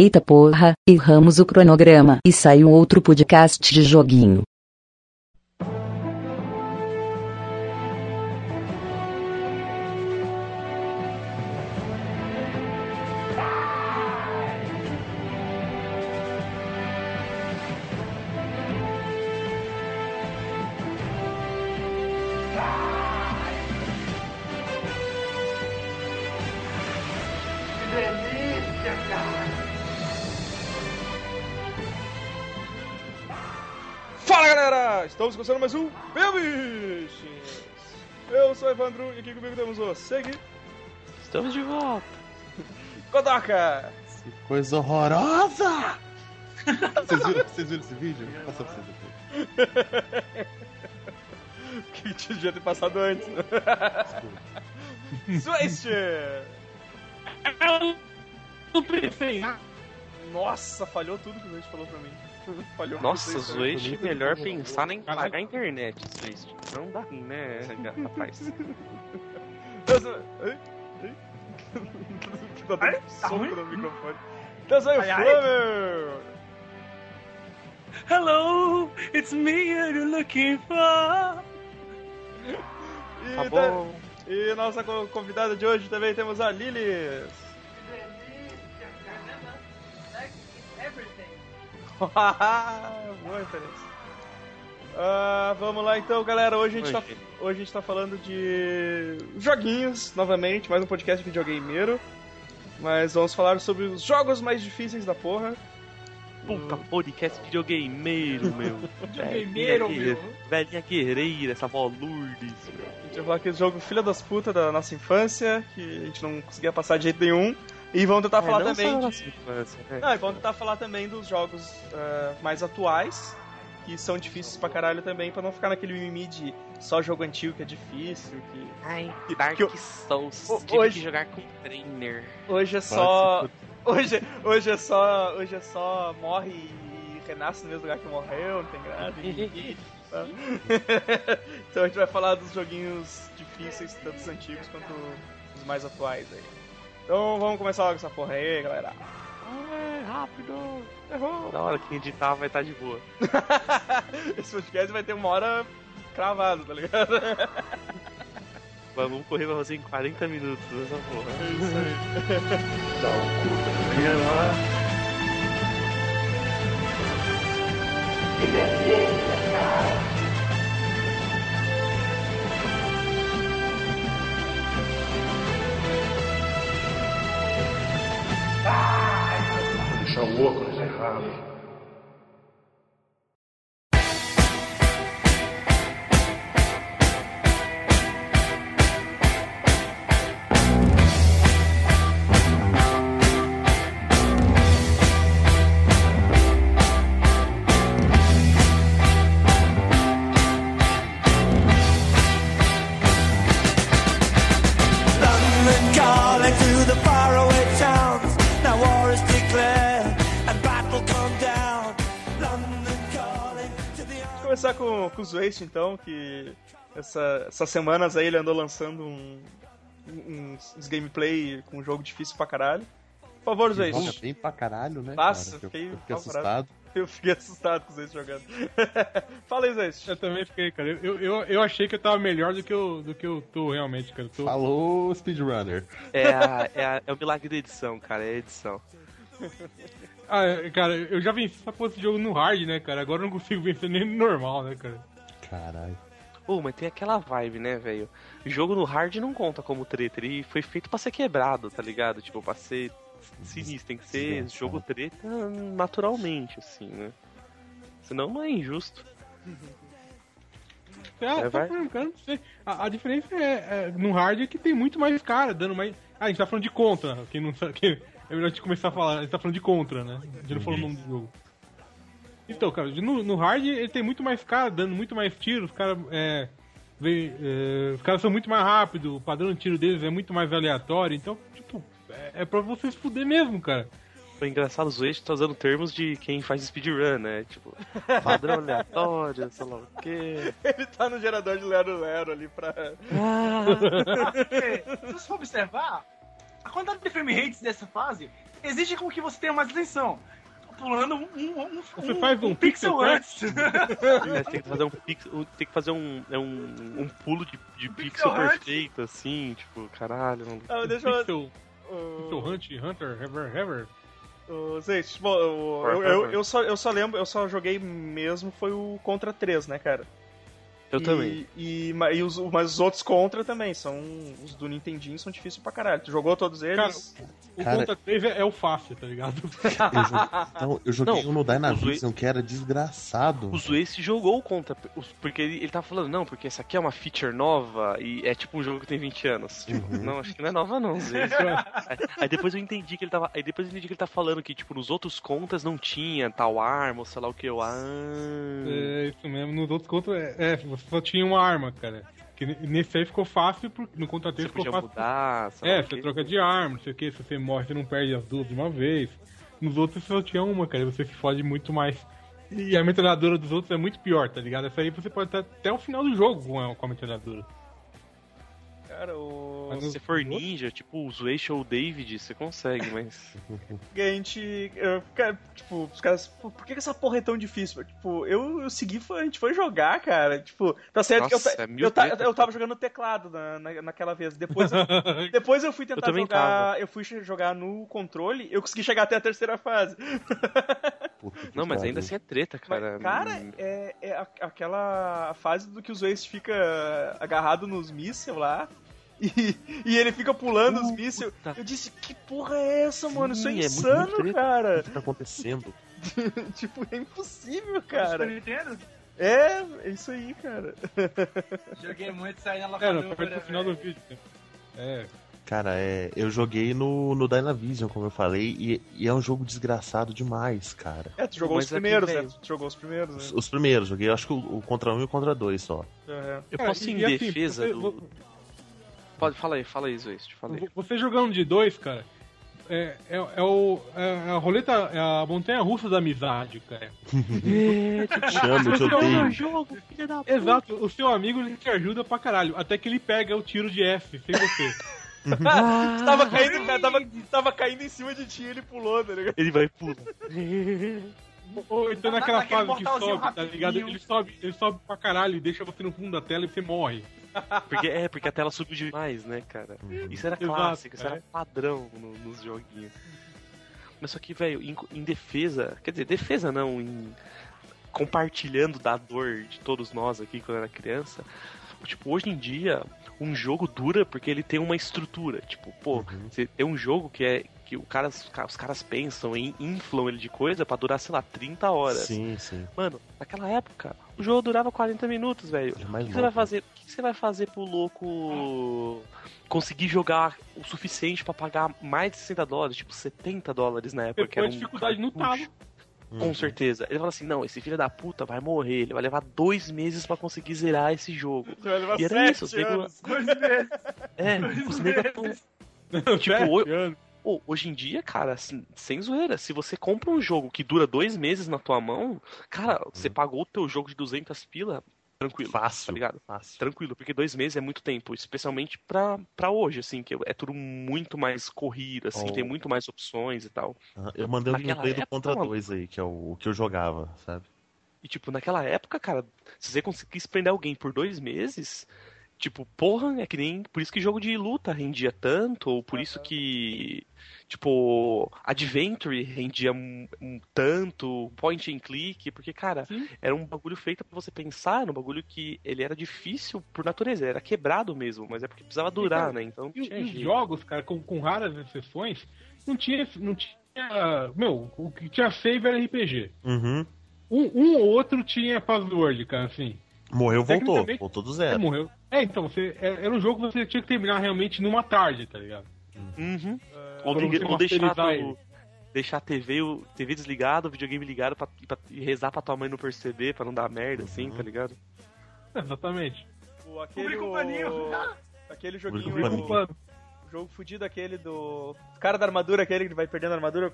Eita porra, erramos o cronograma e saiu outro podcast de joguinho. Começando mais um Belbiches! Eu sou o Evandro e aqui comigo temos o Segui, Estamos de volta. Kodoka, Que coisa horrorosa! Vocês viram, vocês viram esse vídeo? Vou passar pra vocês depois. que devia ter passado antes, né? Switch! Eu pensei. Nossa, falhou tudo que o Switch falou pra mim. Falhou Nossa, aí. Zweish, melhor pensar em pagar a internet, Zweish. Não dá né, rapaz? Ai, ai. Tá dando soco no microfone. Sai o Ai, ai. Flammer! Hello, it's me you're looking for. E, Tá tá- bom. e nossa co- convidada de hoje também temos a Lilis. Boa referência. Ah, vamos lá então, galera. Hoje a, gente tá, Hoje. a gente tá falando de joguinhos, novamente, mais um podcast videogameiro. Mas vamos falar sobre os jogos mais difíceis da porra. Puta, podcast videogameiro, meu. Videogameiro, Velhinha meu. Velhinha guerreira, essa vó Lourdes, meu. A gente vai falar aquele jogo filha das putas da nossa infância, que a gente não conseguia passar de jeito nenhum. E vamos tentar falar É, não também de... infância, né? Ah, e vamos tentar falar também dos jogos ah, mais atuais, que são difíceis pra caralho também, pra não ficar naquele mimimi de só jogo antigo que é difícil, que Ai, que- Dark que eu- Souls. Tive hoje- que jogar com trainer. hoje é só. Hoje, hoje é só. Hoje é só morre e renasce no mesmo lugar que morreu, não tem graça. e- tá? então a gente vai falar dos joguinhos difíceis, tanto os antigos quanto os mais atuais aí. Então vamos começar logo essa porra aí, galera. Ai, rápido. Errou! Na hora que editar vai estar de boa. Esse podcast vai ter uma hora cravada, tá ligado? Vamos correr pra você em 40 minutos nessa porra. É isso aí. Deixar o óculos errado. O Zwaste, então, que essa- essas semanas aí ele andou lançando um, um- uns gameplay com um jogo difícil pra caralho. Por favor, Joga Zwaste. bem pra caralho, né? Nossa, cara? Eu- fiquei eu fiquei apavorado. assustado. Eu fiquei assustado com o Zwaste jogando. Fala aí, Zwaste. Eu também fiquei, cara. Eu, eu, eu achei que eu tava melhor do que eu, do que eu tô realmente, cara. Eu tô... Falou, speedrunner. É, a- é, a- é o milagre da edição, cara. É a edição. Ah, cara, eu já venci essa porra desse jogo no hard, né, cara? Agora eu não consigo vencer nem no normal, né, cara? Caralho. Pô, mas tem aquela vibe, né, velho? Jogo no hard não conta como treta. Ele foi feito pra ser quebrado, tá ligado? Tipo, pra ser sinistro. Tem que ser Desgraçado. jogo treta naturalmente, assim, né? Senão não é injusto. Ah, É, tá vai. falando, cara, não sei. A, a diferença é, é, no hard é que tem muito mais cara, dando mais. Ah, a gente tá falando de contra. Quem não sabe. quem- É melhor a gente começar a falar. A gente tá falando de contra, né? A gente não falou o nome do jogo. Então, cara, no, no hard ele tem muito mais cara, dando muito mais tiros, os caras. É, é, os caras são muito mais rápidos, o padrão de tiro deles é muito mais aleatório, então, tipo, é, é pra vocês fuder mesmo, cara. Foi engraçado, o Zoete tá usando termos de quem faz speedrun, né? Tipo, padrão aleatório, sei lá o quê. Ele tá no gerador de Lero Lero ali pra. Ah. Se você for observar, a quantidade de frame rates dessa fase exige com que você tenha mais atenção. Pulando um, um, um, Você faz um pixel pixel antes. É, tem que fazer um pix, um- tem que fazer um, é um, um pulo de, de pixel hunt. perfeito, assim, tipo, caralho. Ah, deixa eu. Pixel, o- Pixel Hunt, Hunter, Ever, Ever. o- Gente, bom, eu, eu, eu só, eu só lembro, eu só joguei mesmo foi o Contra 3, né, cara? Eu e, também. E, e os, mas os outros Contra também, são. Os do Nintendinho são difíceis pra caralho. Tu jogou todos eles? O Cara- Contra 3 é, é o fácil, tá ligado? Eu joguei, então, eu joguei Não, um no o Dynavision que era desgraçado. O Zuace jogou contra, os- porque ele, ele tava falando, não, porque essa aqui é uma feature nova e é tipo um jogo que tem 20 anos. Tipo, Uhum. não, acho que não é nova não, Zuace. aí, aí depois eu entendi que ele tava. Aí depois eu entendi que ele tá falando que, tipo, nos outros contas não tinha tal arma, ou sei lá o que. Eu, ah. É isso mesmo. Nos outros contra, é, é, você só tinha uma arma, cara. Que ne- nesse aí ficou fácil, porque no Contra 3 Você ficou fácil. mudar, É, você quê. troca de arma, não sei o que, se você morre, você não perde as duas de uma vez. Nos outros você só tinha uma, cara, e você se fode muito mais. E a metralhadora dos outros é muito pior, tá ligado? Essa aí você pode estar até o final do jogo com a, com a metralhadora. Cara, o. Mas Se você for ninja, tipo o Zuace ou o David, você consegue, mas. a gente. eu- cara, tipo, os caras. "Pô, Por que essa porra é tão difícil? Tipo, eu, eu segui, foi- a gente foi jogar, cara. Tipo, tá certo que eu, Nossa, é mil eu, ta- eu tava jogando no teclado na, na- naquela vez. Depois eu, depois eu fui tentar também jogar. Eu fui jogar no controle, eu consegui chegar até a terceira fase. Não, mas ainda assim é treta, Mas, cara. cara, Hum, é, é aquela fase do que o Zoace fica agarrado nos mísseis lá. E, e ele fica pulando os mísseis. Puta. Eu disse, que porra é essa, mano? Isso é Sim, é muito insano, treta. O cara. que tá acontecendo? tipo, é impossível, cara. É, é isso aí, cara. Joguei muito, saí na É, locadora. não, foi pro final do vídeo. né? É, Cara, é, eu joguei no, no Dynavision, como eu falei, e, e é um jogo desgraçado demais, cara. É, tu jogou Mas os é primeiros, né? Tu jogou os primeiros, Os, né? os primeiros, joguei acho que o, o contra um e o contra dois só. Aham. Eu Cara, posso ir e- em e assim, defesa você- do. Pode, fala aí, fala aí, Zuace, te falei. Você jogando de dois, cara, é, é, é o, é a roleta, é a montanha russa da amizade, cara. Chama, eu te odeio. jogo, filha da Exato, o seu amigo ele te ajuda pra caralho, até que ele pega o tiro de F sem você. tava, caindo, cara, tava, tava caindo em cima de ti e ele pulou, tá ligado? Ele vai pular. Ou então Na- naquela fase que sobe, tá ligado? Ele sobe, ele sobe pra caralho e deixa você no fundo da tela e você morre. Porque, é, porque a tela subiu demais, né, cara? Isso era Exato, clássico, isso é. era padrão no- nos joguinhos. Mas só que, velho, em, em defesa, quer dizer, defesa não, em compartilhando da dor de todos nós aqui quando era criança, tipo, hoje em dia, um jogo dura porque ele tem uma estrutura. Tipo, pô, você tem um jogo que é que o cara, os ca- os caras pensam e inflam ele de coisa pra durar, sei lá, 30 horas. Sim, sim. Mano, naquela época, o jogo durava 40 minutos, velho. É O que você vai fazer? O que você vai fazer pro louco conseguir jogar o suficiente pra pagar mais de 60 dólares, tipo 70 dólares na época? a um dificuldade no talo. Com certeza. Ele fala assim: não, esse filho da puta vai morrer, ele vai levar dois meses pra conseguir zerar esse jogo. Vai levar E era sete isso, os nego- anos. Dois meses. É, os negros tão Tipo, Pô, hoje em dia, cara, assim, sem zoeira, se você compra um jogo que dura dois meses na tua mão, cara, você pagou o teu jogo de 200 pila, tranquilo. Fácil. Tá ligado? Fácil. Tranquilo, porque dois meses é muito tempo, especialmente pra, pra hoje, assim, que é tudo muito mais corrido, assim, Oh. tem muito mais opções e tal. Eu mandei um Naquela gameplay do Contra mano. 2 aí, que é o, o que eu jogava, sabe? E, tipo, naquela época, cara, se você conseguisse prender alguém por dois meses, tipo, porra, é que nem. Por isso que jogo de luta rendia tanto, ou por isso que. Tipo, Adventure rendia um, um tanto, point and click, porque, cara, Sim. era um bagulho feito pra você pensar, era um bagulho que ele era difícil por natureza, era quebrado mesmo, mas é porque precisava durar, cara, né? Então E, tinha e os jogos, cara, com, com raras exceções, não tinha. Não tinha. Meu, o que tinha save era RPG. Uhum. Um, um ou outro tinha password, cara, assim. Morreu, voltou. Voltou do É, zero. morreu. É, então, você, é- era um jogo que você tinha que terminar realmente numa tarde, tá ligado? Uhum. Ou, liga- você ou deixar, deixar a TV, o TV desligado, o videogame ligado pra, pra- e rezar pra tua mãe não perceber, pra não dar merda, assim, Uhum. tá ligado? Exatamente. O, aquele, paninho. o, aquele joguinho, o, paninho. o jogo fudido aquele do o cara da armadura, aquele que vai perdendo a armadura,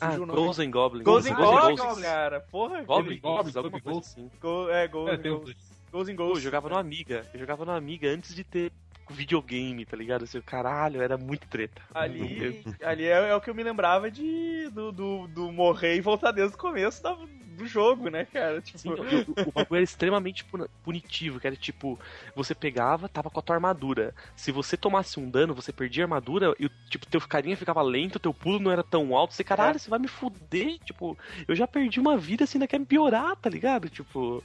Ah, o. Ghosts and Goblins. Ghosts and Goblins, Goblins. cara. Porra, Goblins, Goblins, Goblins, coisa assim. Go- é, Goals É, Goals. os- Goals Pô, eu jogava no Amiga. Eu jogava no Amiga antes de ter videogame, tá ligado? Assim, caralho, era muito treta. Ali, ali é, é o que eu me lembrava de do, do, do morrer e voltar desde o começo da- do jogo, né, cara? Tipo, Sim, o, o- bagulho era extremamente punitivo, que era tipo, você pegava, tava com a tua armadura. Se você tomasse um dano, você perdia a armadura e, tipo, teu carinha ficava lento, teu pulo não era tão alto. Você, caralho, você vai me fuder? Tipo, eu já perdi uma vida, você ainda quer me piorar, tá ligado? Tipo.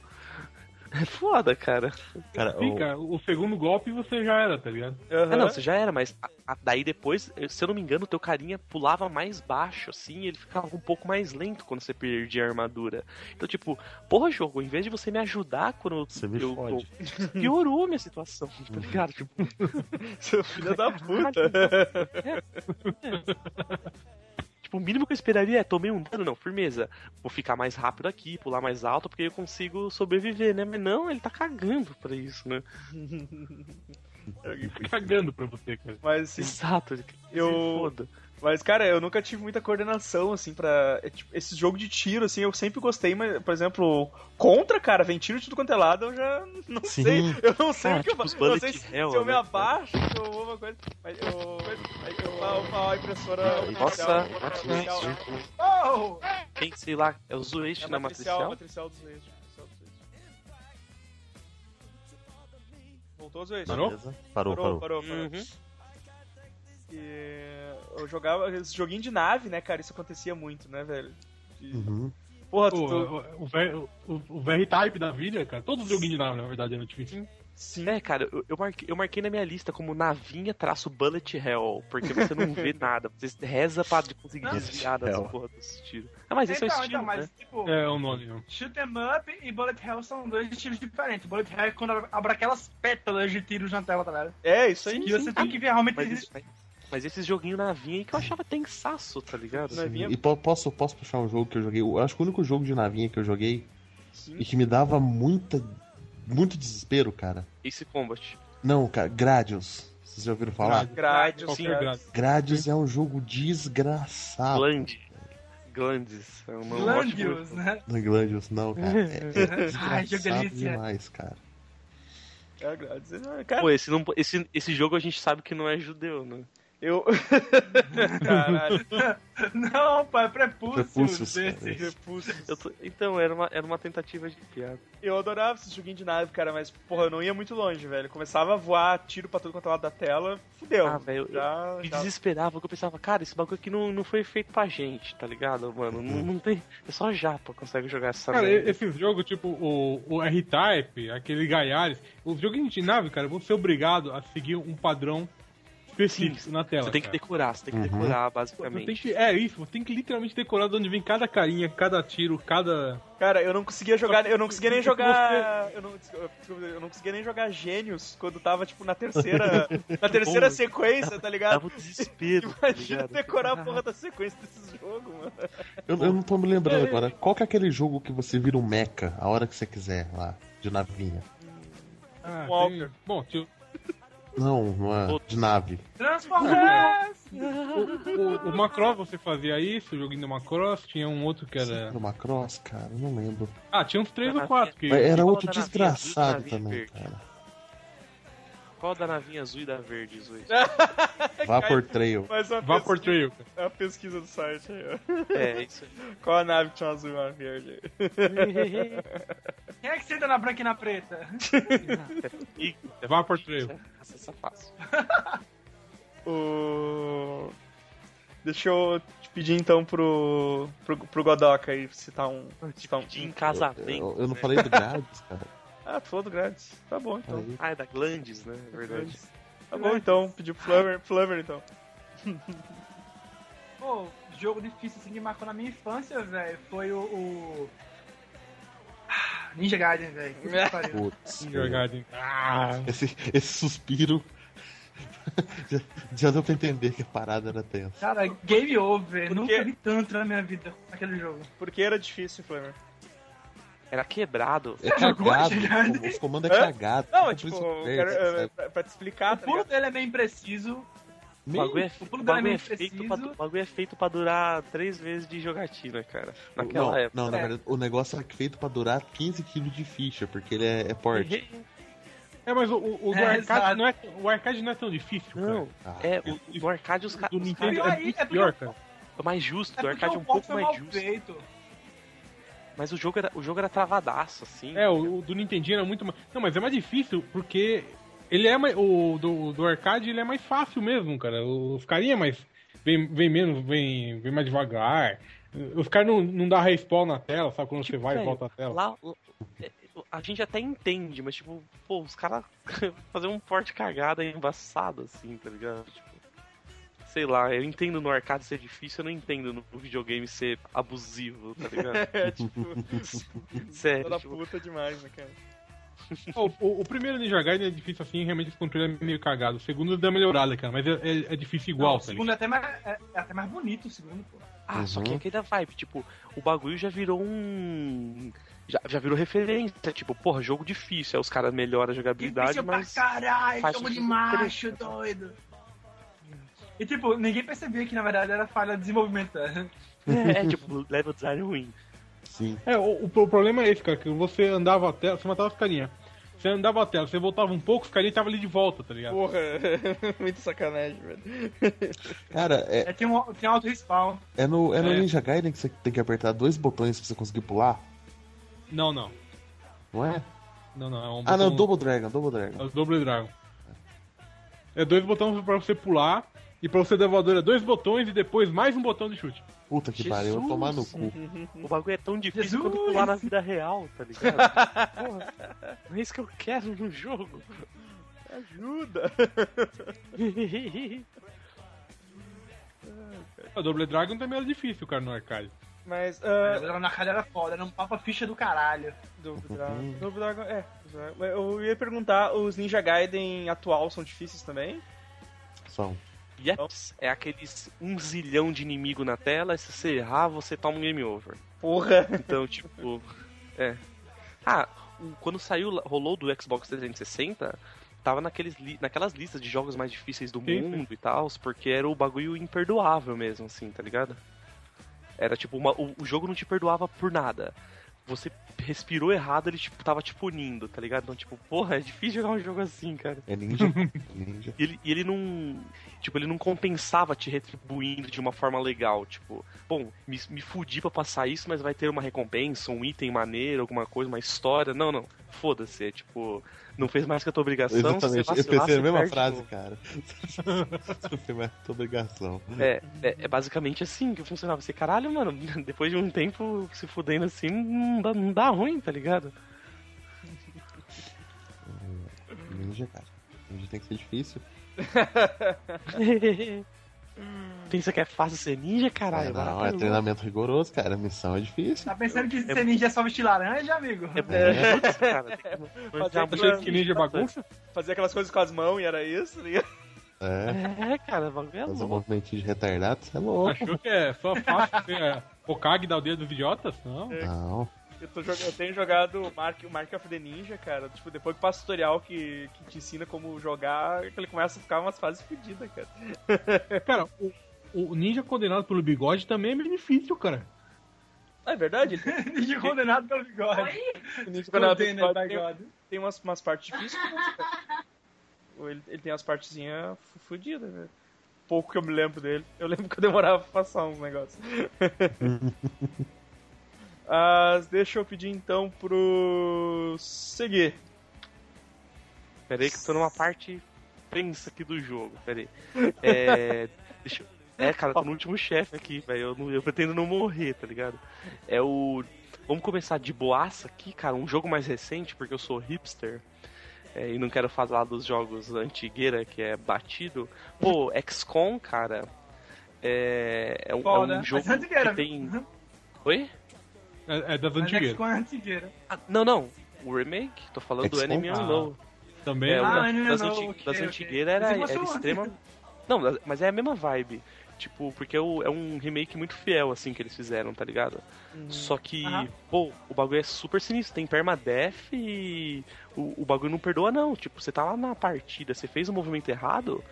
É foda, cara. Cara, Sim, o- cara, o segundo golpe você já era, tá ligado? aham. Ah, não, você já era, mas a- a- daí depois, se eu não me engano, o teu carinha pulava mais baixo, assim, e ele ficava um pouco mais lento quando você perdia a armadura. Então, tipo, porra, jogo, em vez de você me ajudar quando Você me eu, fode. eu- piorou a minha situação, tá ligado? Tipo, Seu filho da puta. Tipo, o mínimo que eu esperaria é tomei um dano, não, firmeza. Vou ficar mais rápido aqui, pular mais alto, porque eu consigo sobreviver, né? Mas não, ele tá cagando pra isso, né? Cagando pra você, cara. Mas assim, Exato, ele Eu- foda. Mas, cara, eu nunca tive muita coordenação, assim, pra. é, tipo, Esse jogo de tiro, assim, eu sempre gostei, mas, por exemplo, contra, cara, vem tiro de tudo quanto é lado, eu já não Sim. sei. Eu não sei Cara, o que eu tipo os faço. Eu não sei se, hell, se eu me né, abaixo, se eu vou uma coisa. Mas eu. Mas eu a, a impressora. Nossa, matricial, matricial, Oh! quem, sei lá, é o Zueste é na matricial, matricial? matricial dos eixos. matricial dos eixos. Voltou os eixos? Parou? Parou, Parou, parou. parou, parou. Uhum. E eu jogava esse joguinho de nave, né, cara? Isso acontecia muito, né, velho? De- Uhum. Porra, O, tu, tu- o, o, VR o, o VR-Type da vida, cara. Todos os joguinhos de nave, na verdade, eram difíceis. Sim. É, cara, eu, eu, marquei, eu marquei na minha lista como navinha traço bullet hell, porque você não vê nada, você reza pra conseguir Bullet desviar das hell. porra dos tiros. Ah, mas esse é o então, estilo, então, mas né? tipo, É o nome, não. shoot 'em up e bullet hell são dois estilos diferentes. Bullet hell é quando abre aquelas pétalas de tiros na tela, tá ligado? É, isso aí. E você tem que ver realmente Mas, esse- mas, esses joguinhos navinha aí que eu achava tensaço, tá ligado? Navinha. E po- posso, posso puxar um jogo que eu joguei? Eu acho que o único jogo de navinha que eu joguei Sim. e que me dava muita, muito desespero, cara. Esse Combat. Não, cara, Gradius. Vocês já ouviram falar? Qualquer sim, grade. Gradius é um jogo desgraçado. Gland. Glandes. É um ótimo. né? Não é Gradius, não, cara. É, é Ai, desgraçado delícia. demais, cara. É, grade. É, Cara, Pô, esse, não, esse, esse jogo a gente sabe que não é judeu, né? Eu. Caralho. Não, pai, é prepúcio. Prepúcios. Putz. Eu tô- então, era uma, era uma tentativa de piada. Eu adorava esse joguinho de nave, cara, mas, porra, eu não ia muito longe, velho. Começava a voar tiro pra todo quanto é lado da tela, fudeu. Ah, velho, eu- já, Me já... desesperava, porque eu pensava, cara, esse bagulho aqui não, não foi feito pra gente, tá ligado, mano? Não, não tem. É só japa que consegue jogar essa Cara, merda. esses jogos, tipo o, o R-Type, aquele Gaiares, os joguinhos de nave, cara, vão ser obrigados a seguir um padrão específico na tela. Você tem que cara. decorar, você tem que Uhum. decorar, basicamente. tem que, é isso, você tem que literalmente decorar de onde vem cada carinha, cada tiro, cada. Cara, eu não conseguia jogar, eu não conseguia nem jogar. Eu não, eu não conseguia nem jogar Gênios quando tava, tipo, na terceira. na terceira sequência, tá ligado? Dava um desespero. tá Imagina ligado? decorar a porra da sequência desse jogo, mano. Eu, eu não tô me lembrando agora. Qual que é aquele jogo que você vira um mecha a hora que você quiser lá, de navinha? Ah, Walker. tem- Bom, tio, Não, não é de nave. Transformers! o, o Macross você fazia isso, o joguinho do Macross, tinha um outro que era. Era uma cross, cara, não lembro. Ah, tinha uns três ou quatro que. Era outro desgraçado também, cara. Qual da navinha azul e da verde, Zoe? Vapor Trail. Vapor Trail, cara. uma pesquisa do site aí, ó. É, isso Qual a nave que tinha uma azul e uma verde aí? aí. Quem é que senta na branca e na preta? E- Vapor Trail. Essa, essa é fácil. O... Deixa eu te pedir então pro, pro, pro Godoka aí citar um. Citar um... De em casamento. Eu, eu não né? falei do Gradius, cara. Ah, tu falou do Grades. Tá bom então. Falei. Ah, é da Glandes, né? É verdade. Tá bom então, pedi pro Flubber então. Pô, jogo difícil assim que marcou na minha infância, velho, foi o. o... Ah, Ninja Gaiden, velho. Putz. Ninja Gaiden. Ah, Esse, esse suspiro. já, já deu pra entender que a parada era tensa. Cara, game over. Por Nunca vi tanto na minha vida naquele jogo. Porque era difícil, Flubber. Era quebrado. É cagado. Os comandos é Hã? cagado. Não, Por é tipo, quero, é, sabe? pra, pra te explicar, O tá pulo dele é bem impreciso. O bagulho, é, O o pulo bagulho dele é é meio feito preciso. pra, o bagulho é feito pra durar três vezes de jogatina, cara. Naquela não, época. não, na É. verdade, o negócio é feito pra durar 15 kg de ficha, porque ele é, é porte. É, mas o, o, o do É, arcade não é, o arcade não é tão difícil, Não, Ah, é, o, no arcade os cara. caras. Do Nintendo Pior é é pior, o- cara. É mais justo, É do arcade é o um pouco mais justo. feito. Mas o jogo era, o jogo era travadaço, assim. É, o, o do Nintendinho era muito mais. Não, mas é mais difícil porque ele é mais. O do, do arcade ele é mais fácil mesmo, cara. Os carinha é mais. Vem, vem menos, vem, vem mais devagar. Os caras não, não dá respawn na tela, sabe? Quando Tipo, você vai e velho, volta a tela. Lá, é, a gente até entende, mas tipo, pô, os caras fazer um porte cagada é embaçado, assim, tá ligado? Tipo, sei lá, eu entendo no arcade ser difícil, eu não entendo no videogame ser abusivo, tá ligado? É, tipo, Sério, toda tipo, puta demais, né, cara? O, o- o primeiro Ninja Gaiden é difícil assim, realmente esse controle é meio cagado. O segundo deu uma melhorada, cara, mas é, é- é difícil igual, Não, o tá segundo é até, mais, é, é até mais bonito, o segundo, pô. Ah, só que Uhum. é aquela vibe, tipo, o bagulho já virou um. Já, já virou referência, tipo, porra, jogo difícil, aí os caras melhoram a jogabilidade, Difícil mas. pra caralho, jogo de macho, doido. E tipo, ninguém percebia que na verdade era falha de desenvolvimento. né? É, tipo, level design ruim. Sim. É, o, o problema é esse, cara, que você andava a tela, você matava os carinha. Você andava a tela, você voltava um pouco, os carinha estavam ali de volta, tá ligado? Porra, muito sacanagem, velho. Cara, é, É, tem um, tem um auto respawn. é no, é no É. Ninja Gaiden que você tem que apertar dois botões pra você conseguir pular, Não, não. não é? Não, não. É um Ah, não, botão- Double Dragon, Double É Dragon. o Double Dragon. É dois botões pra você pular, e pra você dar voadora, dois botões e depois mais um botão de chute. Puta que pariu, eu vou tomar no cu. O bagulho é tão difícil Jesus! quanto pular na vida real, tá ligado? Porra, não é isso que eu quero no jogo. Ajuda! O Double Dragon também era difícil, cara, no arcade. Mas, Era na cara era foda, era um papa ficha do caralho. Double Dragon. Double Dragon, é. Eu ia perguntar, os Ninja Gaiden atual são difíceis também? São. Yeps, é aqueles um zilhão de inimigo na tela, e se você errar, você toma um game over. Porra! Então, tipo. É. Ah, quando saiu, rolou do Xbox 360, tava naqueles naquelas listas de jogos mais difíceis do Sim. mundo e tal, porque era o bagulho imperdoável mesmo, assim, tá ligado? Era tipo, uma- o, o jogo não te perdoava por nada. Você respirou errado, ele tipo, tava te punindo, tá ligado? Então, tipo, porra, é difícil jogar um jogo assim, cara. É ninja. ninja. E ele, e ele não. Tipo, ele não compensava te retribuindo de uma forma legal. Tipo, bom, me, me fudi pra passar isso, mas vai ter uma recompensa, um item maneiro, alguma coisa, uma história. Não, não. Foda-se. É tipo, não fez mais que a tua obrigação. Exatamente, se eu pensei vacilar, na mesma frase, cara. Você fez mais tua obrigação. É, é, é basicamente assim que funcionava. Você, caralho, mano, depois de um tempo se fudendo assim, não dá, não dá ruim, tá ligado? Ninja, cara. Ninja tem que ser difícil. Pensa que é fácil ser ninja, caralho? É, não, é treinamento rigoroso, cara. A missão é difícil. Tá pensando que ser ninja é só vestir laranja, amigo? É, putz, cara, tem que Fazer manjar aquela- muito Que ninja bagunça? Fazer aquelas coisas com as mãos e era isso, ligado? É, É, cara, o bagulho é fazer um louco. movimentinho de retardado, você é louco. Achou que é só fácil ser é, Hokage dar o dedo dos idiotas? Não. Não. Eu, tô jog- eu tenho jogado o Mark, o Mark of the Ninja, cara. Tipo, depois que passa o tutorial que, que te ensina como jogar, ele começa a ficar umas fases fodidas, cara. Cara, o, o ninja condenado pelo bigode também é meio difícil, cara. Ah, é verdade? ninja condenado pelo bigode. O Ninja Condenado pelo Bigode tem, bigode. tem umas, umas partes difíceis. cara. ele, ele tem umas partezinhas fodidas, velho. Pouco que eu me lembro dele. Eu lembro que eu demorava pra passar uns negócios. Mas deixa eu pedir então pro. Seguir. Pera aí que eu tô numa parte tensa aqui do jogo, pera aí. É. Deixa eu... É, cara, tô no último chefe aqui, velho. Eu, não- eu pretendo não morrer, tá ligado? É o. Vamos começar de boaça aqui, cara. Um jogo mais recente, porque eu sou hipster. é, e não quero falar dos jogos antigueira, que é batido. Pô, XCOM, cara. É, é um, é um jogo Mas antigueira, que tem. Oi? É, é das Mas é antigueira. Ah, não, não. O remake, tô falando do? Enemy Ah. Unknown. Também. É, Ah, da- Enemy das, Unknown, anti- ok, das antigueiras era, Mas era extrema. Não, das- mas é a mesma vibe. Tipo, porque é, é um remake muito fiel, assim, que eles fizeram, tá ligado? Só que, Aham. pô, o bagulho é super sinistro. Tem permadeath e o, o bagulho não perdoa, não. Tipo, você tá lá na partida, você fez um movimento errado,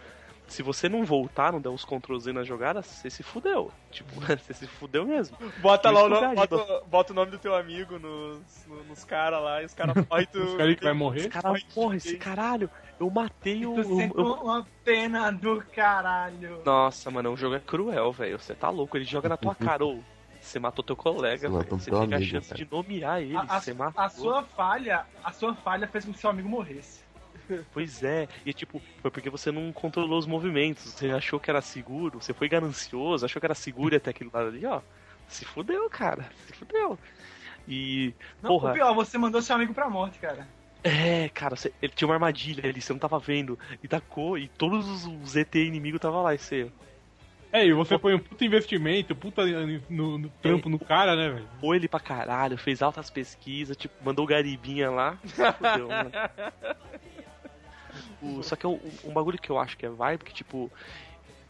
se você não voltar, não der os Ctrl Z na jogada, você se fudeu. Tipo, você se fudeu mesmo. Bota lá o nome, bota, bota o nome do teu amigo nos, no- nos caras lá e os caras morrem tu. Os caras que vai morrer. Cara, porra, esse caralho, eu matei o. Tu eu- uma pena do caralho. Nossa, mano, o jogo é cruel, velho. Você tá louco, ele joga na tua cara, ou você matou teu colega, Você Você teve a chance cara. de nomear ele, A, a- você matou. a sua falha, a sua falha fez com que seu amigo morresse. Pois é, e tipo, foi porque você não controlou os movimentos, você achou que era seguro, você foi ganancioso, achou que era seguro e até aquele lado ali, ó. Se fudeu, cara, se fudeu. E, Não, porra, o pior, você mandou seu amigo pra morte, cara. é, cara, você- ele tinha uma armadilha ali, você não tava vendo, e tacou, e todos os, os ET inimigos tava lá, e você É, e você põe um puta investimento, puta no, no trampo no cara, né, velho? pôs ele pra caralho, fez altas pesquisas, tipo, mandou Garibinha lá, se fudeu, mano. O- só que é um, um bagulho que eu acho que é vibe, que tipo.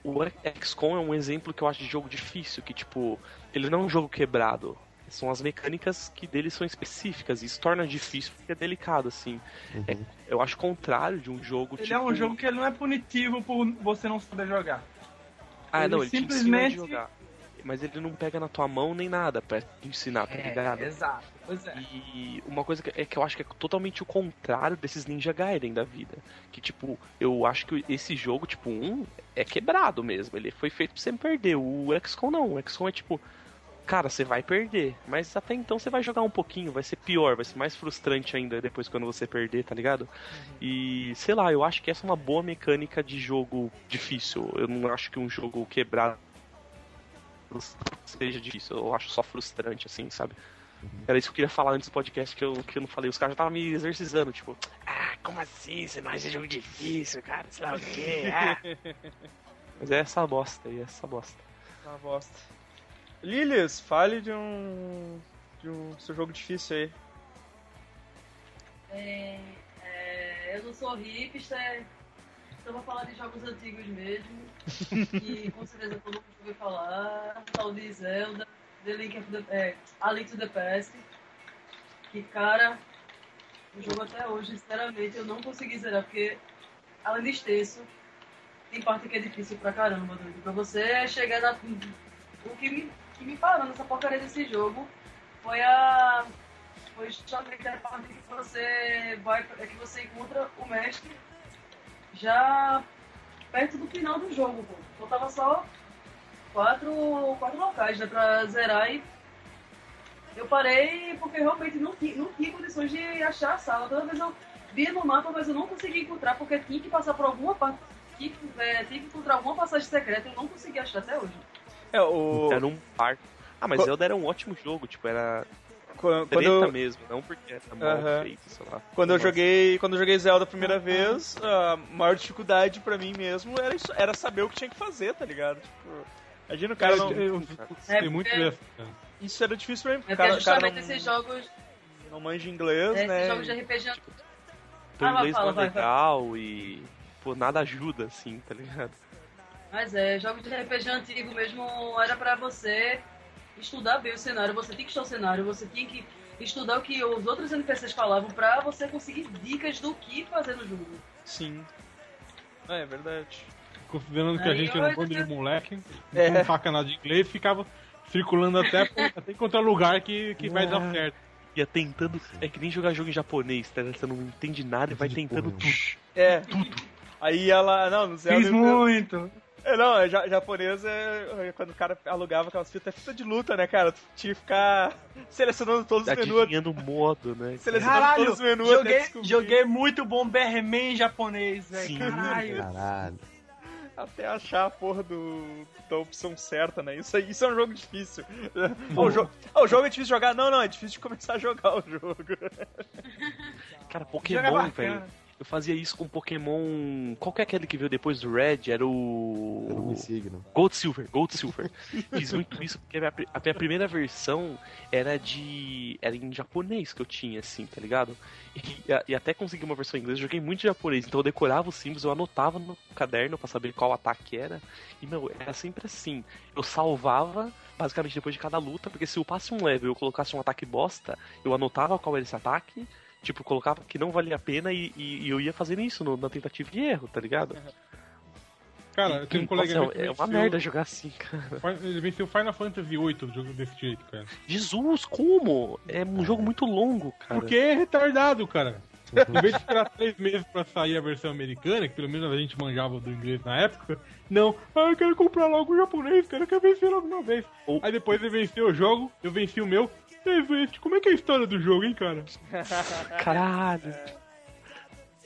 O XCOM é um exemplo que eu acho de jogo difícil, que tipo, ele não é um jogo quebrado. São as mecânicas que dele são específicas, e isso torna difícil porque é delicado, assim. É- eu acho contrário de um jogo Ele tipo. é um jogo que ele não é punitivo por você não saber jogar. Ah, ele não, ele te ensina a simplesmente- jogar. Mas ele não pega na tua mão nem nada pra te ensinar, tá ligado? exato. Pois é. E uma coisa que, é que eu acho que é totalmente o contrário desses Ninja Gaiden da vida. Que, tipo, eu acho que esse jogo, tipo, um, é quebrado mesmo. Ele foi feito pra você perder. O XCOM não. O XCOM é tipo, cara, você vai perder. Mas até então você vai jogar um pouquinho, vai ser pior, vai ser mais frustrante ainda depois quando você perder, tá ligado? E, sei lá, eu acho que essa é uma boa mecânica de jogo difícil. Eu não acho que um jogo quebrado seja difícil. Eu acho só frustrante, assim, sabe? Era isso que eu queria falar antes do podcast que eu, que eu não falei. Os caras já estavam me exorcizando, tipo, ah, como assim? Você não acha jogo difícil, cara? Sei lá o quê? Ah. Mas é essa bosta aí, é essa bosta. Uma bosta. Lilias, fale de um. de um seu jogo difícil aí. É, é, eu não sou hipster, então vou falar de jogos antigos mesmo. que com certeza todo mundo ouviu falar. Tal de Zelda, The Link of the, é, A Link to the Past. Que cara, o jogo até hoje, sinceramente, eu não consegui zerar, porque além de extenso, tem parte que é difícil pra caramba, doido. Pra você chegar na. O que me, que me parou nessa porcaria desse jogo foi a foi justamente a parte que você vai é que você encontra o mestre já perto do final do jogo, pô. Faltava só quatro, quatro locais né, pra zerar e eu parei porque realmente não tinha, não tinha condições de achar a sala. Toda vez eu via no mapa, mas eu não conseguia encontrar porque tinha que passar por alguma parte. Tinha que, é, tinha que encontrar alguma passagem secreta e eu não consegui achar até hoje. É, o. Era um par. Ah, mas Co- Zelda era um ótimo jogo, tipo, era Quando, treta eu, mesmo, não porque era mal Aham. feito, sei lá. quando eu joguei. Quando eu joguei Zelda a primeira vez, a maior dificuldade pra mim mesmo era, isso- era saber o que tinha que fazer, tá ligado? Tipo, imagina o cara não. Eu, eu, É, tem muito porque- dessa. Isso era difícil pra mim. É cara, porque o cara justamente não, esses jogos, não manja inglês, esses né? jogos de RPG Teu Ah, inglês fala, não é vai. legal e, pô, nada ajuda, assim, tá ligado? Mas é, jogos de RPG antigo mesmo era pra você estudar bem o cenário, você tinha que estudar o cenário, você tinha que estudar o que os outros NPCs falavam pra você conseguir dicas do que fazer no jogo. Sim. É, é verdade. Considerando que a gente era um bando de moleque, É. não saca nada de inglês, ficava circulando até, até encontrar lugar que, que vai dar Ah. certo. Ia tentando. É que nem jogar jogo em japonês, tá ligado? Você não entende nada e vai tentando tudo. É. Aí ela. Não, no Zelda. Fiz muito. É, não, é, ja- japonês é, é quando o cara alugava aquelas fitas, é fita de luta, né, cara? Tu tinha que ficar selecionando todos os menus. Adivinhando o modo, né? Selecionando Caralho, todos os menus até joguei, joguei muito Bomberman em japonês, Sim. velho. Caralho. Caralho. Até achar a porra do, da opção certa, né? Isso, isso é um jogo difícil. o, jo ah, o jogo é difícil de jogar? Não, não, é difícil de começar a jogar o jogo. Cara, Pokémon, velho. Eu fazia isso com Pokémon. Qual que é aquele que veio depois do Red? Era Eu não o. signo. Gold Silver, Gold Silver. Fiz muito isso porque a minha, a minha primeira versão era de. era em japonês que eu tinha, assim, tá ligado? E, e até consegui uma versão em inglês, eu joguei muito em japonês, então eu decorava os símbolos, eu anotava no caderno pra saber qual ataque era. E, meu, era sempre assim. Eu salvava, basicamente depois de cada luta, porque se eu passe um level e eu colocasse um ataque bosta, eu anotava qual era esse ataque. Tipo, colocava que não valia a pena e, e- e eu ia fazendo isso no- na tentativa de erro, tá ligado? Cara, tem um colega Nossa, é uma merda jogar assim, cara. Ele venceu Final Fantasy VIII jogo desse jeito, cara. Jesus, como? É um jogo muito longo, cara. Porque é retardado, cara. Em vez de esperar três meses pra sair a versão americana, que pelo menos a gente manjava do inglês na época, não, ah, eu quero comprar logo o japonês, cara, eu quero vencer logo uma vez. Aí depois ele venceu o jogo, eu venci o meu. Como é que é a história do jogo, hein, cara? Caralho.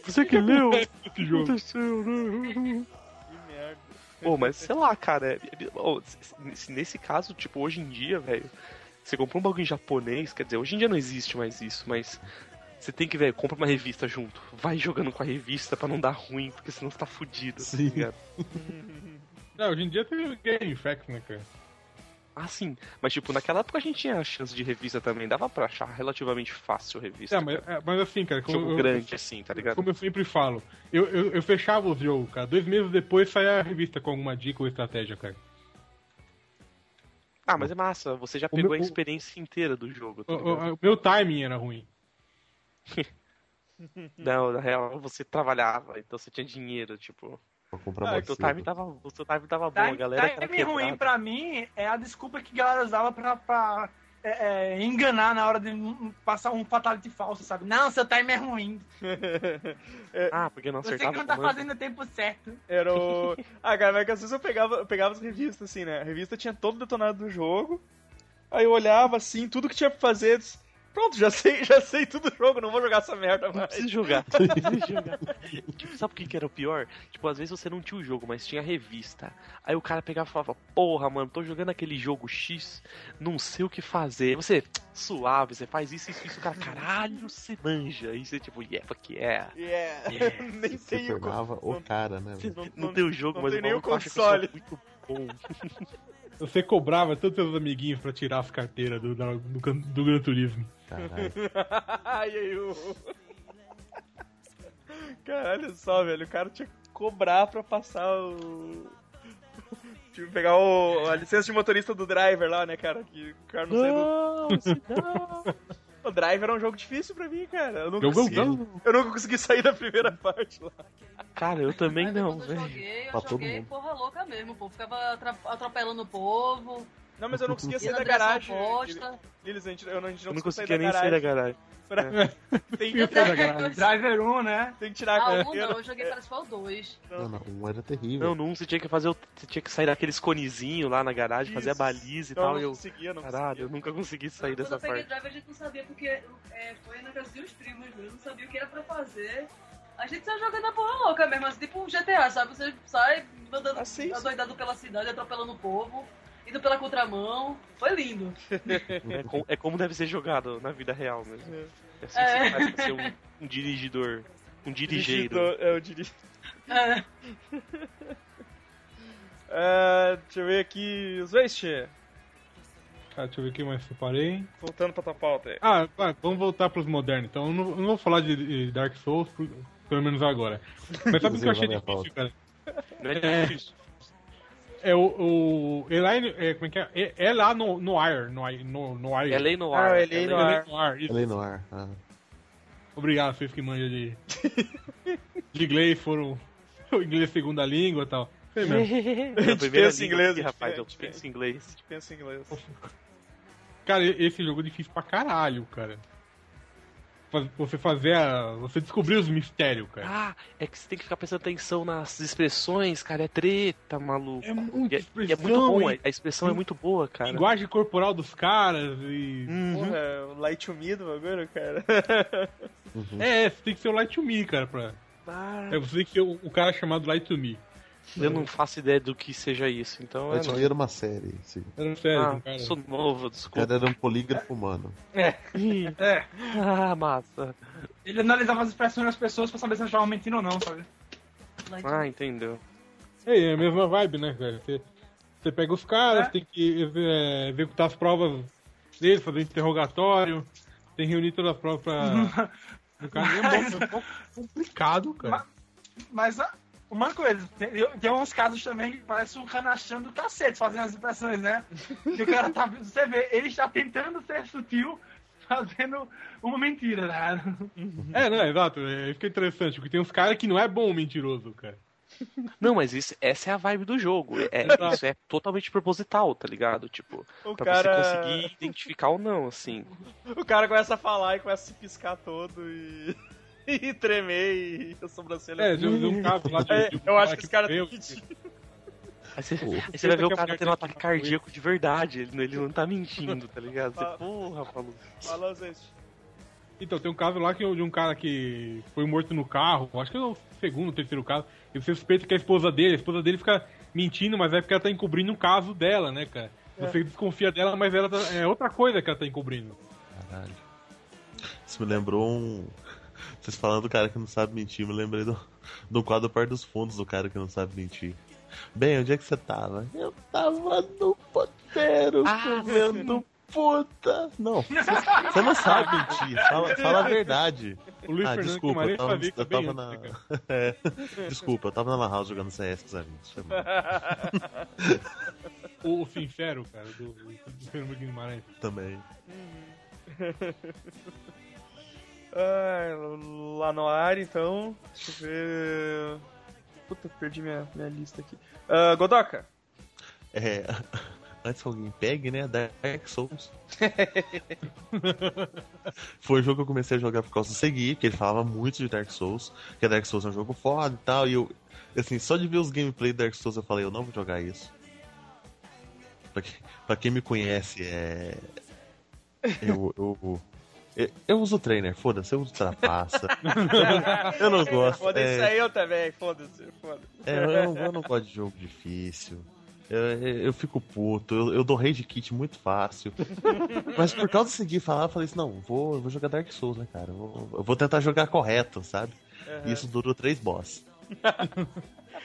Você que leu? Esse jogo. aconteceu, né? Que merda. Pô, mas sei lá, cara. é- é- nesse caso, tipo, hoje em dia, velho, você comprou um bagulho em japonês, quer dizer, hoje em dia não existe mais isso, mas você tem que, velho, compra uma revista junto. Vai jogando com a revista pra não dar ruim, porque senão você tá fudido. Sim. Tá ligado? Não, hoje em dia tem o Game Facts, né, cara? Ah, sim. Mas, tipo, naquela época a gente tinha a chance de revista também. Dava pra achar relativamente fácil revista. É, mas, é, mas assim, cara, como Jogo eu, grande, assim, tá ligado? como eu sempre falo, eu, eu, eu fechava os jogos, cara. Dois meses depois saia a revista com alguma dica ou estratégia, cara. Ah, mas é massa. Você já O pegou meu- a experiência inteira do jogo, tá O, o- o meu timing era ruim. Não, na real, você trabalhava, então você tinha dinheiro, tipo. Pra comprar Ah, mais O seu time tava, o seu time tava bom, a Time, galera time ruim quebrada. pra mim é a desculpa que a galera usava pra, pra é, é, enganar na hora de um- passar um fatality falso, sabe? Não, seu time é ruim. Ah, porque não Você acertava que não tá fazendo o tempo certo. Era o. Ah, cara, mas que às vezes eu pegava, eu pegava as revistas, assim, né? A revista tinha todo detonado do jogo. Aí eu olhava assim, tudo que tinha pra fazer. disse, Pronto, já sei, já sei tudo do jogo, não vou jogar essa merda Não mais. Não precisa jogar. Tipo, sabe o que, que era o pior? Tipo, às vezes você não tinha o jogo, mas tinha a revista. Aí o cara pegava e falava, porra, mano, tô jogando aquele jogo X, não sei o que fazer. Você, suave, você faz isso, isso, isso, o cara, caralho, você manja. Aí você, tipo, yeah, fuck yeah. Yeah. Yeah. Nem Você sei o pegava não- o cara, né? Você velho? não, não- tem o jogo, não mas tem o nem o maluco acha que eu sou console. muito bom. Você cobrava todos os seus amiguinhos pra tirar as carteiras do, do, Gran- do Gran Turismo. Caralho. Ai, o. Caralho, só, velho. O cara tinha que cobrar pra passar o. Tipo, pegar o... a licença de motorista do driver lá, né, cara? Que o cara não saiu do. Não, não. O driver é um jogo difícil pra mim, cara. Eu nunca, Jogo consegui... não. eu nunca consegui sair da primeira parte lá. Cara, eu também Mas não, quando eu velho. joguei, eu Pra joguei porra louca mesmo, pô. Ficava atropelando o povo, Não, mas eu não conseguia ia sair da garagem. Lilis, a gente, eu não, a gente não, Eu não conseguia conseguia nem sair da garagem. Pra- Tem, Eu sei da garagem. Driver 1, né? tem que tirar a Ah, um carteira. não, eu joguei que o 2. Não, não, um era terrível. Não, num você tinha que fazer o. Você tinha que sair daqueles conezinhos lá na garagem, fazer a Isso. baliza e tal. não eu. conseguia, não Caralho, conseguia. eu nunca consegui sair Quando dessa eu peguei parte. drive, a gente não sabia porque é, foi na casa de uns primos, eu não sabia o que era pra fazer. A gente só jogando a porra louca mesmo, assim, tipo um GTA, sabe? Você sai andando Assim, adoidado pela cidade, atropelando o povo, indo pela contramão. Foi lindo. É, com- é como deve ser jogado na vida real mesmo. É. É assim que É. você faz pra ser um, um dirigidor. Um dirigeiro. Dirigidor- É, o diri... É. É, deixa eu ver aqui. Os Waste. Tá, deixa eu ver o que mais separei. Voltando pra tua pauta aí. Ah, vai, vamos voltar pros modernos. Então, eu não, eu não vou falar de, Dark Souls, pelo menos agora. Mas sabe o que eu achei difícil, cara? Não é difícil. É o. o é lá, é, como é que é? É, é lá no, no Air. No, Air- no, no Air. É lei no Ah, ar. é lei no ar. Ele no ar. Ah. Obrigado, vocês que manjam de. de inglês, foram. O inglês segunda língua e tal. Mesmo. É primeira pensa em inglês, aqui, rapaz. pensa- Eu penso em inglês. Pensa em inglês. Cara, esse jogo é difícil pra caralho, cara. Você fazer a. Você descobrir os mistérios, cara. Ah, é que você tem que ficar prestando atenção nas expressões, cara. É treta, maluco. É muita E é, e é muito bom, hein? a expressão é muito boa, cara. Linguagem corporal dos caras e. Uhum. Porra, é o Light to Me do bagulho, cara. É, você tem que ser o Light to Me, cara, pra. Ah, É, você tem que ser o, o cara chamado Light to Me. Eu não faço ideia do que seja isso, então. Light é, era uma série, sim. Era sério, ah, cara. sou novo, O desculpa. cara era um polígrafo humano. Ih, É. ah, massa. Ele analisava as expressões das pessoas pra saber se elas estavam mentindo ou não, sabe? Ah, entendeu. É, é a mesma vibe, né, cara? Você, você pega os caras, É. tem que é, executar as provas deles, fazer interrogatório, tem que reunir todas as provas pra. O cara é Mas- um pouco complicado, cara. Mas ah, uma coisa, tem, tem uns casos também que parece um canachão do cacete fazendo as expressões, né? Que o cara tá. Você vê, ele está tentando ser sutil, fazendo uma mentira, né? É, não, exato. É, que é interessante, porque tem uns caras que não é bom mentiroso, cara. Não, mas isso, essa é a vibe do jogo. É, isso é totalmente proposital, tá ligado? Tipo, O pra cara. você conseguir identificar ou não, assim. O cara começa a falar e começa a se piscar todo e. e tremer e a sobrancelha. É, de um de um caso lá de, É, de um eu acho que que esse cara morreu, tem que- Aí você, aí Você vai ver o cara tendo um tem ataque que- cardíaco de verdade. Ele, ele não tá mentindo, tá ligado? Você, porra, Paulo. Falou, gente. Então, tem um caso lá que, de um cara que foi morto no carro, acho que é o segundo, terceiro caso, e você suspeita que é a esposa dele, a esposa dele fica mentindo, mas é porque ela tá encobrindo um caso dela, né, cara? Você desconfia dela, mas ela tá- é outra coisa que ela tá encobrindo. Caralho. Isso me lembrou um. Vocês falando do cara que não sabe mentir, me lembrei do, do quadro Par dos Fundos do cara que não sabe mentir. Bem, onde é que você tava? Eu tava no poteiro comendo puta. Não, você, não sabe mentir, fala, fala a verdade. O Luiz ah, Fernando desculpa, eu tava, eu tava na. né? É, desculpa, eu tava na Lan House jogando CS com os amigos. Foi mal. O, o sincero, cara, do, do Fernando Guimarães. Também. Ai, lá no ar, então. Deixa eu ver. Puta, perdi minha, minha lista aqui. Ah, Godoka. É, antes que alguém pegue, né? Dark Souls. Foi um jogo que eu comecei a jogar por causa do Segui, que ele falava muito de Dark Souls, que Dark Souls é um jogo foda e tal, e eu, assim, só de ver os gameplay de Dark Souls eu falei, eu não vou jogar isso. Pra, que- pra quem me conhece, é. Eu. eu eu, eu uso trainer, foda-se, eu uso trapaça. eu não gosto. Foda-se é, aí eu também, foda-se, foda-se. é, eu, não, eu não gosto de jogo difícil. Eu, eu, eu fico puto, eu, eu dou rage kit muito fácil. Mas por causa de seguir falar, eu falei assim: não, vou, eu vou jogar Dark Souls, né, cara? Eu vou, eu vou tentar jogar correto, sabe? E isso durou três boss.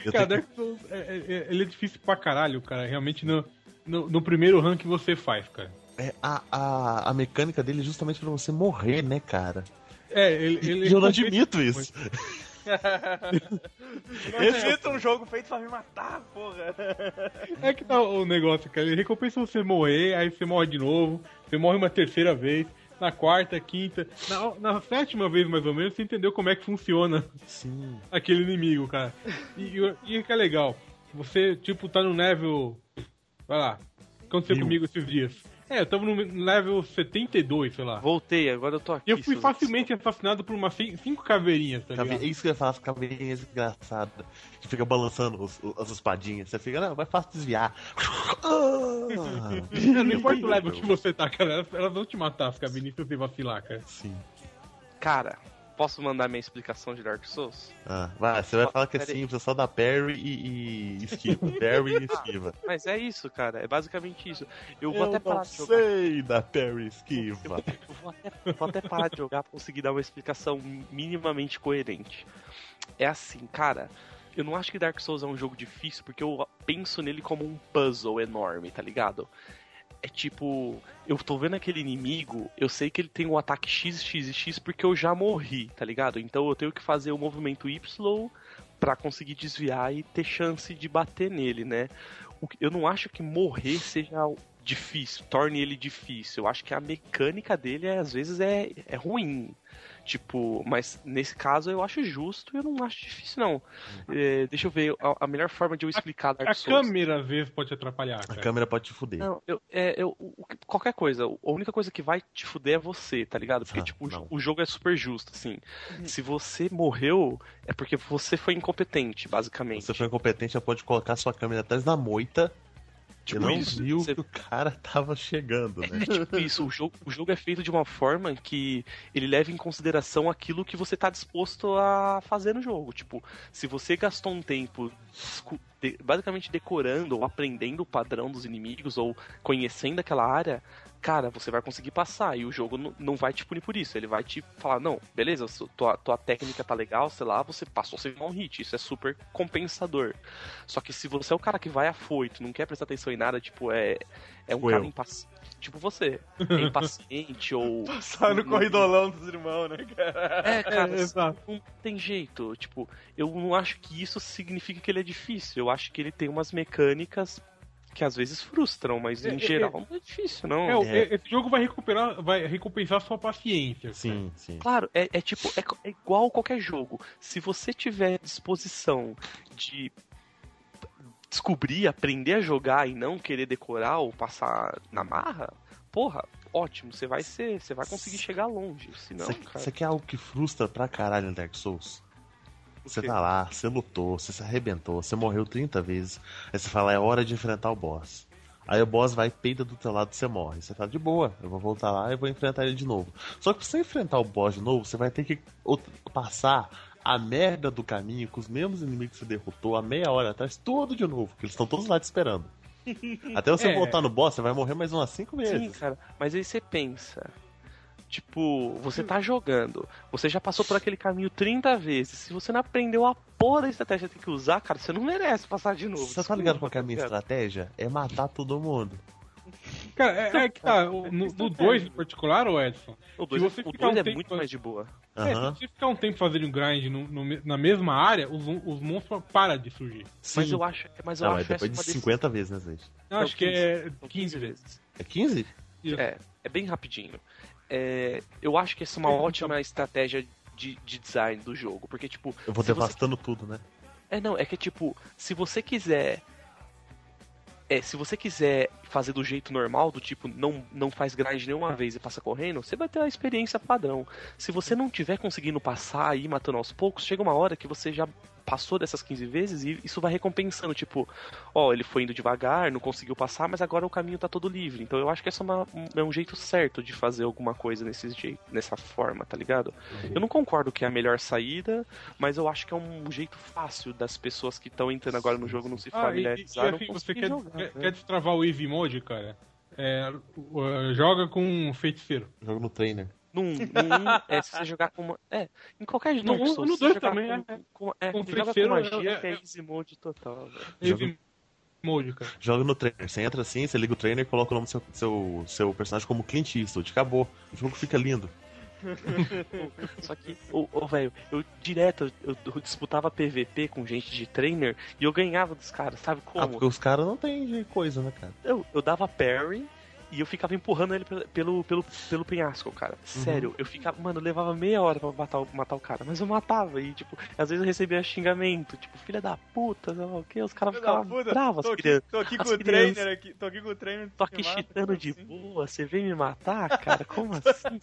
Eu Cara, Dark Souls, é, é- é- ele é difícil pra caralho, cara. Realmente no, no, no primeiro rank que você faz, cara. É, a, a, a mecânica dele é justamente pra você morrer, né, cara? É, ele. E ele eu não admito muito. isso. Não admito um jogo feito pra me matar, porra. É que tá o negócio, cara. Ele recompensa você morrer, aí você morre de novo, você morre uma terceira vez, na quarta, quinta, na, na sétima vez mais ou menos, você entendeu como é que funciona Sim. aquele inimigo, cara. E, e, e que é legal, você, tipo, tá no level. Vai lá, o que aconteceu Mil. comigo esses dias? É, eu tava no level 72, sei lá. Voltei, agora eu tô aqui. E eu fui facilmente assassinado por umas cin- cinco caveirinhas, tá ligado? É isso que eu ia falar, as caveirinhas engraçadas. Que fica balançando os- os- as espadinhas. Você fica, não, vai fácil desviar. Não importa o level que você tá, cara, elas, elas vão te matar, as caveirinhas, se você vacilar, cara. Sim. Cara, posso mandar minha explicação de Dark Souls? Ah, vai, você vai falar que é simples, é só dar parry e, e esquiva. parry e esquiva. Mas é isso, cara. É basicamente isso. Eu vou Eu até parar de jogar. sei dar parry e Eu, esquiva. eu vou, até, vou até parar de jogar pra conseguir dar uma explicação minimamente coerente. É assim, cara. Eu não acho que Dark Souls é um jogo difícil porque eu penso nele como um puzzle enorme, tá ligado? É tipo, eu tô vendo aquele inimigo, eu sei que ele tem um ataque X, X e X porque eu já morri, tá ligado? Então eu tenho que fazer o movimento Y pra conseguir desviar e ter chance de bater nele, né? Eu não acho que morrer seja difícil, torne ele difícil. Eu acho que a mecânica dele às vezes é, é ruim. Tipo, mas nesse caso eu acho justo e eu não acho difícil, não. É, deixa eu ver, a, a melhor forma de eu explicar Dark A Souls. câmera às vezes pode te atrapalhar, A cara. câmera pode te fuder. Não, eu, é, eu, qualquer coisa. A única coisa que vai te fuder é você, tá ligado? Porque, Ah, tipo, o jo- não. o jogo é super justo, assim. Se você morreu, é porque você foi incompetente, basicamente. Você foi incompetente, já pode colocar sua câmera atrás da moita Tipo não isso, viu você- que o cara tava chegando, né? É tipo isso, o jogo, o jogo é feito de uma forma que ele leva em consideração aquilo que você tá disposto a fazer no jogo. Tipo, se você gastou um tempo de- basicamente decorando ou aprendendo o padrão dos inimigos ou conhecendo aquela área, cara, você vai conseguir passar. E o jogo não, vai te punir por isso. Ele vai te falar, não, beleza, tua, tua técnica tá legal, sei lá, você passou sem um hit. Isso é super compensador. Só que se você é o cara que vai afoito, não quer prestar atenção em nada, tipo, é, é um Tipo cara impaciente. Tipo você. É impaciente ou. Sai no corridolão dos irmãos, né, cara? É, cara, É, exato. não tem jeito. Tipo, eu não acho que isso significa que ele é difícil. Eu acho que ele tem umas mecânicas que às vezes frustram, mas É, em é, geral não é difícil, não. É, É. Esse jogo vai recuperar, vai recompensar sua paciência. Sim, sim. Claro, é, é tipo, é, é igual qualquer jogo. Se você tiver disposição de descobrir, aprender a jogar e não querer decorar ou passar na marra, porra, ótimo, você vai ser, você vai conseguir chegar longe. Senão, cara, Você quer algo que frustra pra caralho no Dark Souls? Você tá lá, você lutou, você se arrebentou, você morreu 30 vezes. Aí você fala, é hora de enfrentar o boss. Aí o boss vai, peida do teu lado e você morre. Você fala, de boa, eu vou voltar lá e vou enfrentar ele de novo. Só que pra você enfrentar o boss de novo, você vai ter que passar a merda do caminho com os mesmos inimigos que você derrotou há meia hora atrás, tudo de novo, porque eles estão todos lá te esperando. Até você É. voltar no boss, você vai morrer mais umas 5 vezes. Sim, cara, mas aí você pensa. Tipo, você tá jogando, você já passou por aquele caminho 30 vezes. Se você não aprendeu a porra da estratégia que tem que usar, cara, você não merece passar de novo. Você tá desculpa, ligado qual que é a minha ligado? estratégia? É matar todo mundo. Cara, é, é que tá, o- no 2 em particular, o Edson, O 2 Se você o ficar dois um é tempo- muito mais de boa. é, Aham. se você ficar um tempo fazendo um grind no- no na mesma área, os, os monstros param de surgir. Mas Sim. eu acho, mas eu Não, acho é depois de uma 50 vezes, né, Zé? Eu acho que é São 15 vezes. É 15? Isso. É, é bem rapidinho. É, eu acho que essa é uma ótima estratégia de, de design do jogo, porque tipo, Eu vou se você devastando tudo, né? É, não, é que tipo, se você quiser. É, se você quiser fazer do jeito normal, do tipo, não, não faz grind nenhuma vez e passa correndo, você vai ter a experiência padrão. Se você não tiver conseguindo passar e ir matando aos poucos, chega uma hora que você já passou dessas 15 vezes e isso vai recompensando. Tipo, ó, ele foi indo devagar, não conseguiu passar, mas agora o caminho tá todo livre. Então eu acho que essa é, uma- um- é um jeito certo de fazer alguma coisa nesse jeito, nessa forma, tá ligado? Eu não concordo que é a melhor saída, mas eu acho que é um jeito fácil das pessoas que estão entrando agora no jogo não se Ah, e, e, familiarizaram assim, com você quer, jogar, quer, né? quer destravar o Easy Mode, cara? É, joga com um feiticeiro. Jogo no trainer. Num, num, é, se você jogar com uma. É, em qualquer No Dark um- Souls, no se você dois jogar também, com, é. com, é, Com joga com magia, é- que é é- easy mode total. Joga- Easy Mode, cara. Joga no trainer. Você entra assim, você liga o trainer e coloca o nome do seu, seu, seu personagem como Clint Eastwood. Acabou. O jogo fica lindo. Só que, ô, ô, velho, eu direto eu, eu disputava PVP com gente de trainer e eu ganhava dos caras, sabe Ah, como? porque os caras não tem coisa, né, cara? Eu, eu dava parry e eu ficava empurrando ele pelo, pelo, pelo, penhasco, cara. Sério, eu ficava. Mano, eu levava meia hora pra matar, o- matar o cara, mas eu matava. E, tipo, às vezes eu recebia xingamento, tipo, filha da puta, sei lá o quê. Os caras ficavam bravos, tô aqui, tô aqui as com o crianças. trainer aqui. Tô aqui com o trainer. Tô aqui como de assim? boa, você vem me matar, cara? Como assim?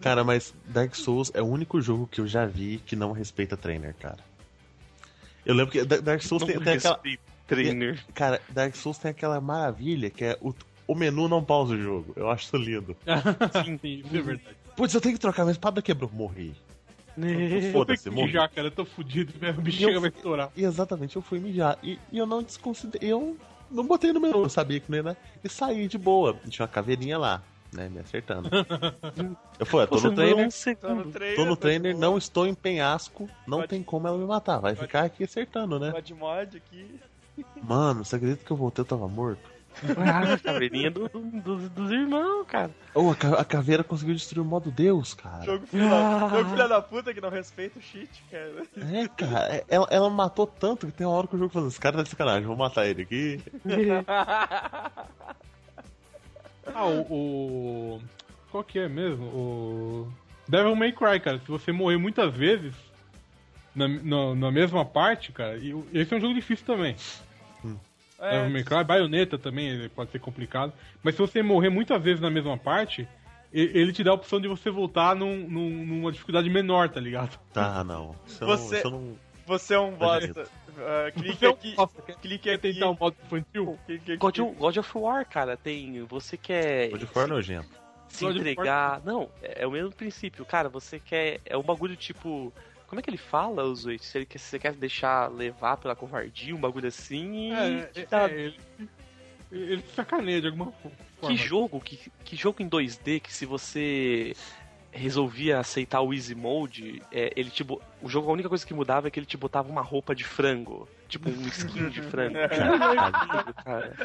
Cara, mas Dark Souls é o único jogo que eu já vi que não respeita trainer, cara. Eu lembro que Da- Dark Souls Não tem, tem aquela. Trainer. Cara, Dark Souls tem aquela maravilha que é o, o menu não pausa o jogo. Eu acho isso lindo. Sim, é verdade. Putz, eu tenho que trocar, mas espada quebrou. Morri. Foda-se, morri. mijar, cara. Eu tô fudido. Minha E eu bexiga vai estourar. E exatamente, eu fui mijar. E, e eu não desconsiderei. Eu não botei no menu, eu sabia que não ia, né? E saí de boa. Tinha uma caveirinha lá, né? Me acertando. Eu falei, tô no trainer. um Tô no trainer. Tô no trainer, não estou em penhasco, não Pode- tem como ela me matar. Vai pode- ficar aqui acertando, né? God mod aqui. Mano, você acredita que eu voltei eu tava morto? Ah, a caveirinha do, do- dos- dos irmãos, cara. Oh, a, a caveira conseguiu destruir o modo Deus, cara. Jogo filha, filha da puta que não respeita o cheat, cara. É, cara, é- ela, ela matou tanto que tem uma hora que o jogo falando, esse cara tá de sacanagem, vou matar ele aqui. Ah, o, o- Qual que é mesmo? O. Devil May Cry, cara. Se você morrer muitas vezes na, na, na mesma parte, cara, e esse é um jogo difícil também. É, Devil May Cry, Bayonetta também ele pode ser complicado. Mas se você morrer muitas vezes na mesma parte, ele te dá a opção de você voltar num, num- numa dificuldade menor, tá ligado? Tá, não. Isso Você- não, isso eu não... você é um bosta. Ah, clique é aqui. quer- Clique Quer aqui. tentar um modo infantil? clique. God of, God of War, cara, tem. Você quer. Vou de fora nojento. se God of entregar. Não, é é o mesmo princípio. Cara, você quer. É um bagulho tipo. Como é que ele fala, os oito? Se ele quer, se você quer deixar levar pela covardia, um bagulho assim. e É, te é, dá- é, ele, ele te sacaneia de alguma forma. Que jogo, que, que jogo em 2D que se você resolvia aceitar o Easy Mode, é, ele te, bo- o jogo a única coisa que mudava é que ele te botava uma roupa de frango. Tipo um skin de frango. Caralho, cara.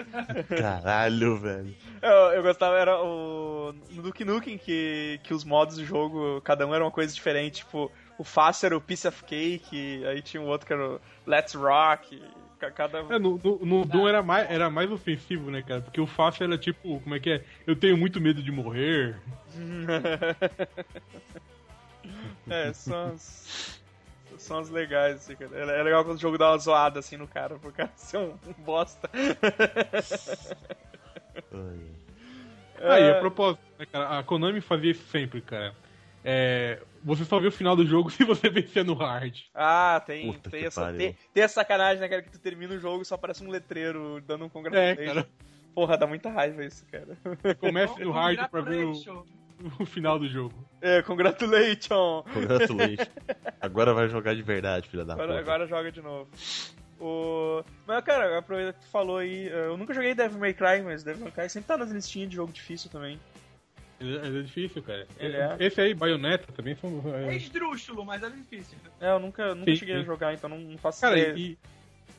Caralho, velho. Eu, eu gostava, era o. No Duke Nukem, que, que os modos do jogo, cada um era uma coisa diferente. Tipo, o fácil era o Piece of Cake, aí tinha o outro que era o Let's Rock. Ca- Cada... É, no, no, no Doom era mais, era mais ofensivo, né, cara? Porque o fácil era tipo, como é que é? Eu tenho muito medo de morrer. é, são as... São as legais, assim, cara. É é legal quando o jogo dá uma zoada, assim, no cara, pro cara ser um, um bosta. Aí, É. a propósito, né, cara? A Konami fazia isso sempre, cara. É, você só vê o final do jogo se você vencer no hard. Ah, tem, Puta tem, essa, pariu. tem, tem essa sacanagem, né, cara, que tu termina o jogo e só aparece um letreiro dando um congratulation. É, cara. Porra, dá muita raiva isso, cara. Comece no hard pra ver o, o final do jogo. É, congratulation! Congratulations. Agora vai jogar de verdade, filha da Agora, puta. agora joga de novo. O... Mas, cara, aproveita que tu falou aí. Eu nunca joguei Devil May Cry, mas Devil May Cry sempre tá nas listinhas de jogo difícil também. Ele é, é difícil, cara. Ele é. Esse aí, Bayonetta, também são. É é- esdrúxulo, mas é difícil. É, eu nunca, nunca Sim, cheguei a sim. jogar, então não, faço Cara, ideia. e,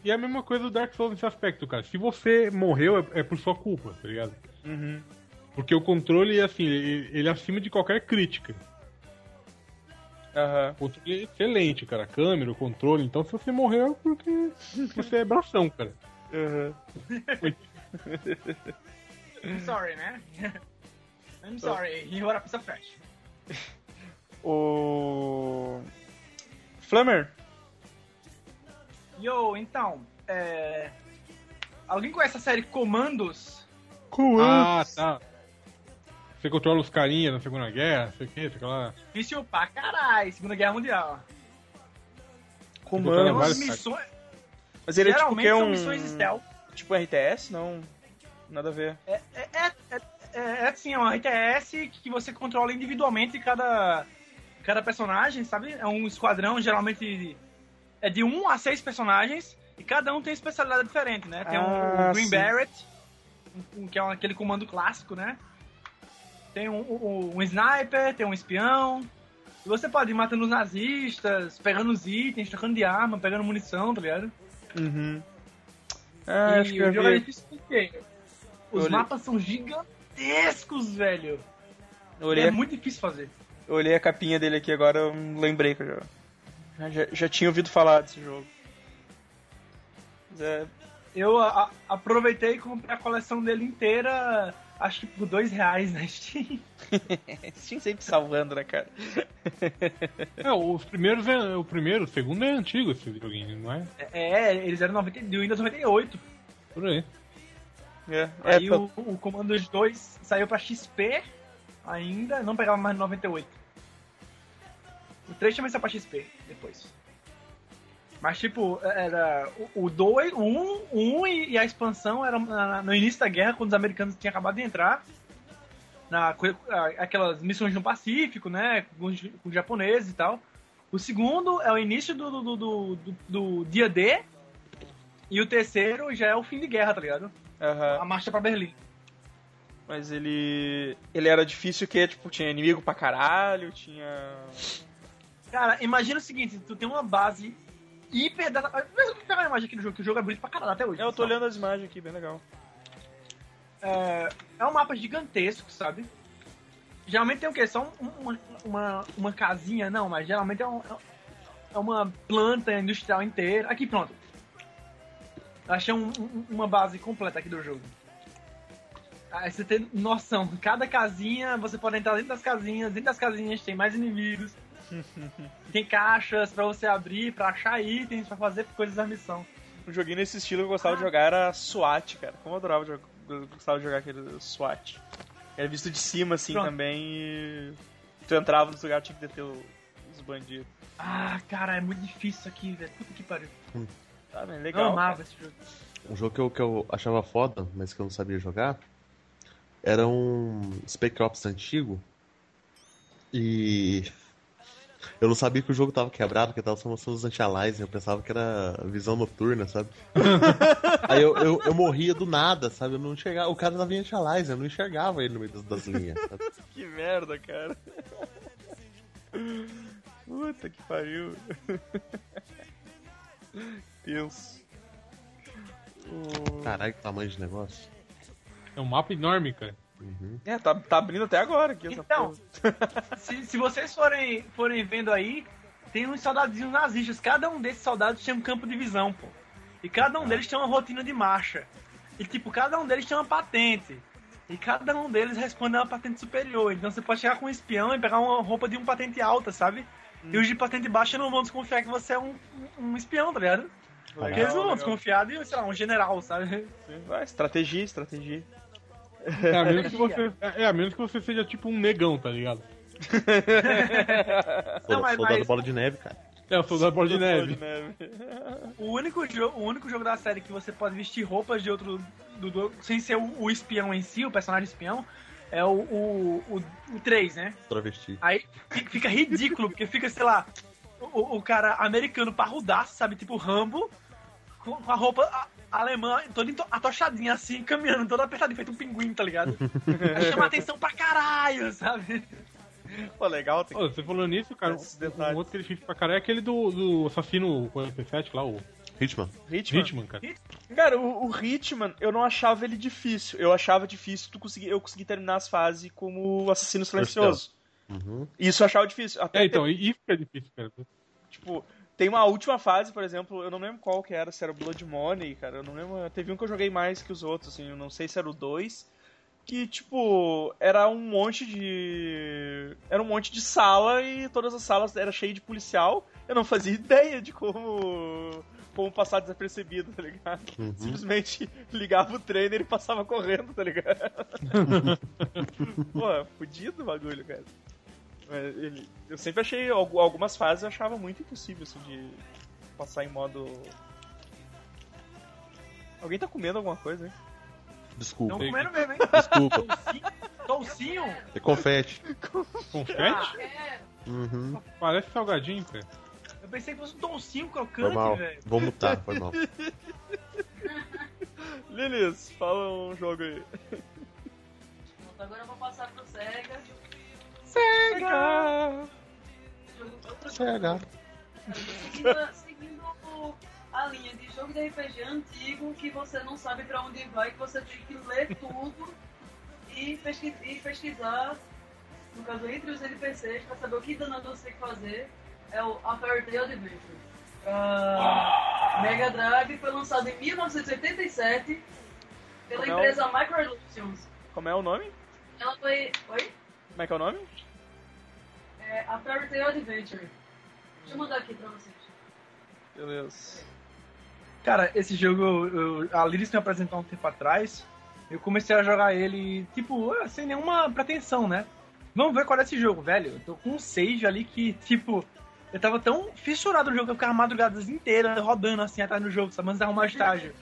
e é a mesma coisa do Dark Souls nesse aspecto, cara. Se você morreu, é, é por sua culpa, tá ligado? Uhum. Porque o controle, assim, ele, ele é acima de qualquer crítica. Aham. O controle é excelente, cara. A câmera, o controle. Então, se você morreu, é porque você é bração, cara. Aham. I'm sorry, né? I'm sorry, you are a piece of trash. O. Flammer? Yo, então, é... Alguém conhece a série Comandos? Ah, tá. Você controla os carinhas na Segunda Guerra, sei o que, sei lá. Difícil pra caralho, Segunda Guerra Mundial. Botando Tem Comando. vários- umas missões, Mas ele é tipo que é são um. missões stealth. Tipo RTS? Não. Nada a ver. É, é, é, é, é assim, é uma RTS que você controla individualmente cada, cada personagem, sabe? É um esquadrão, geralmente é de um a seis personagens, e cada um tem especialidade diferente, né? Tem Ah, um Green sim. Beret, um- que é aquele comando clássico, né? Tem um, um, um sniper, tem um espião. E você pode ir matando os nazistas, pegando os itens, trocando de arma, pegando munição, tá ligado? Uhum. Ah, acho que e o jogo é difícil porque os mapas são gigantescos, velho. Olhei, é muito difícil fazer. eu olhei a capinha dele aqui agora, eu lembrei que eu já, já, já tinha ouvido falar desse jogo. É, Eu a- aproveitei e comprei a coleção dele inteira, acho que por dois reais na Steam. Steam sempre salvando, né, cara? É, os primeiros é. O primeiro, o segundo é antigo esse joguinho, não é? É, eles eram 90, de Windows 98. Por aí. É, é Aí tá- o, o Comandos 2 saiu pra XP ainda, não pegava mais no 98. O 3 também saiu pra XP depois. Mas tipo, era o 2, o 1 um, um e e a expansão era na- no início da guerra, quando os americanos tinham acabado de entrar. Na, aquelas missões no Pacífico, né? Com os, com os japoneses e tal. O segundo é o início do, do, do, do- do dia D. E o terceiro já é o fim de guerra, tá ligado? Aham. A marcha pra Berlim. Mas ele. Ele era difícil que, tipo, tinha inimigo pra caralho, tinha. Cara, imagina o seguinte, tu tem uma base hiper data... Mas eu vou pegar a imagem aqui do jogo, que o jogo é bonito pra caralho até hoje. É, eu tô olhando as imagens aqui, bem legal. É, é um mapa gigantesco, sabe? Geralmente tem o quê? Só um- uma, uma, uma casinha, não, mas geralmente é, um- é uma planta industrial inteira. Aqui, pronto. Achei um- um- uma base completa aqui do jogo. Aí você tem noção, cada casinha, você pode entrar dentro das casinhas, dentro das casinhas tem mais inimigos. tem caixas pra você abrir, pra achar itens, pra fazer coisas da missão. Um joguinho nesse estilo que eu gostava de jogar era SWAT, cara. Como eu adorava jogar, eu gostava de jogar aquele SWAT. Era visto de cima, assim, Pronto. também e... Tu entrava nos lugares, tinha que deter os bandidos. Ah, cara, é muito difícil isso aqui, velho. Puta que pariu. Tá, bem, Eu legal. amava esse jogo. Um jogo que eu, que eu achava foda, mas que eu não sabia jogar, era um Spec Ops antigo. E eu não sabia que o jogo tava quebrado, que tava só mostrando os anti-aliasing, eu pensava que era visão noturna, sabe? Aí eu, eu, eu morria do nada, sabe? Eu não enxergava. O cara tava em anti-aliasing, eu não enxergava ele no meio das, das linhas. sabe? Que merda, cara. Puta que pariu. Deus. O- Caralho, que tamanho de negócio. É um mapa enorme, cara. Uhum. É, tá, tá abrindo até agora aqui essa Então, se, se vocês forem, forem vendo aí, tem uns soldadinhos nazistas. Cada um desses soldados tinha um campo de visão, pô. E cada um deles tem uma rotina de marcha. E tipo, cada um deles tem uma patente. E cada um deles responde a uma patente superior. Então você pode chegar com um espião e pegar uma roupa de um patente alta, sabe? E os de patente baixa não vão desconfiar que você é um, um espião, tá ligado? Porque eles não vão desconfiar de, sei lá, um general, sabe? Vai, estratégia, estratégia. É, a menos que você, é, a menos que você seja tipo um negão, tá ligado? Não, mas- soldado mas- bola de neve, cara. É, sou da bola de neve. O único, jo o único jogo da série que você pode vestir roupas de outro. Do, do- sem ser o, o espião em si, o personagem espião, é o, o, o, o 3, né? Travesti. Aí fi- fica ridículo, porque fica, sei lá, o, o cara americano parrudaço, sabe? Tipo Rambo, com, com a roupa alemã toda atochadinha assim, caminhando, toda apertadinha, feito um pinguim, tá ligado? Aí chama atenção pra caralho, sabe? Pô, legal. Tem... Ô, você falou nisso, cara, um, um outro que ele fez pra caralho é aquele do, do assassino 47 lá, o Hitman. Hitman. Hitman, cara. Cara, o, o Hitman, eu não achava ele difícil. Eu achava difícil tu conseguir, eu conseguir terminar as fases como o assassino silencioso. Uhum. Isso eu achava difícil. Até É, então, e- é difícil, cara. Tipo, tem uma última fase, por exemplo, eu não lembro qual que era, se era o Blood Money, cara, eu não lembro. Teve um que eu joguei mais que os outros, assim, eu não sei se era o 2. Que, tipo, era um monte de. Era um monte de sala e todas as salas era cheio de policial. Eu não fazia ideia de como. Como passar desapercebido, tá ligado? Uhum. Simplesmente ligava o trainer e passava correndo, tá ligado? Pô, fudido o bagulho, cara. Ele- eu sempre achei, algu- algumas fases eu achava muito impossível, assim, de passar em modo... Alguém tá comendo alguma coisa, hein? Desculpa. Não comendo mesmo, hein? Desculpa. Toucinho? É confete. Confete? É, Uhum. Parece salgadinho, cara. Eu pensei que fosse um toucinho Foi crocante, mal. velho. Vou mutar, foi mal. Lilis, fala um jogo aí. pronto, agora eu vou passar pro Sega. Sega! CH. Seguindo, seguindo a linha de jogo de RPG antigo que você não sabe pra onde vai, que você tem que ler tudo e, pesqui- e pesquisar, no caso entre os NPCs, pra saber o que danado você tem que fazer, é o A Fairy Tail Adventure. Pra Mega Drive foi lançado em 1987 pela Como é o- empresa Microillusions. Como é o nome? Ela foi. Oi? Como é que é o nome? É A Fairy Tail Adventure. Deixa eu mandar aqui pra vocês. Beleza. Cara, esse jogo, eu- a Liris me apresentou um tempo atrás. Eu comecei a jogar ele, tipo, sem nenhuma pretensão, né? Vamos ver qual é esse jogo, velho. Eu tô com um save ali que, tipo, eu tava tão fissurado no jogo que eu ficava madrugadas inteiras rodando assim atrás do jogo, sabe? Antes de arrumar estágio.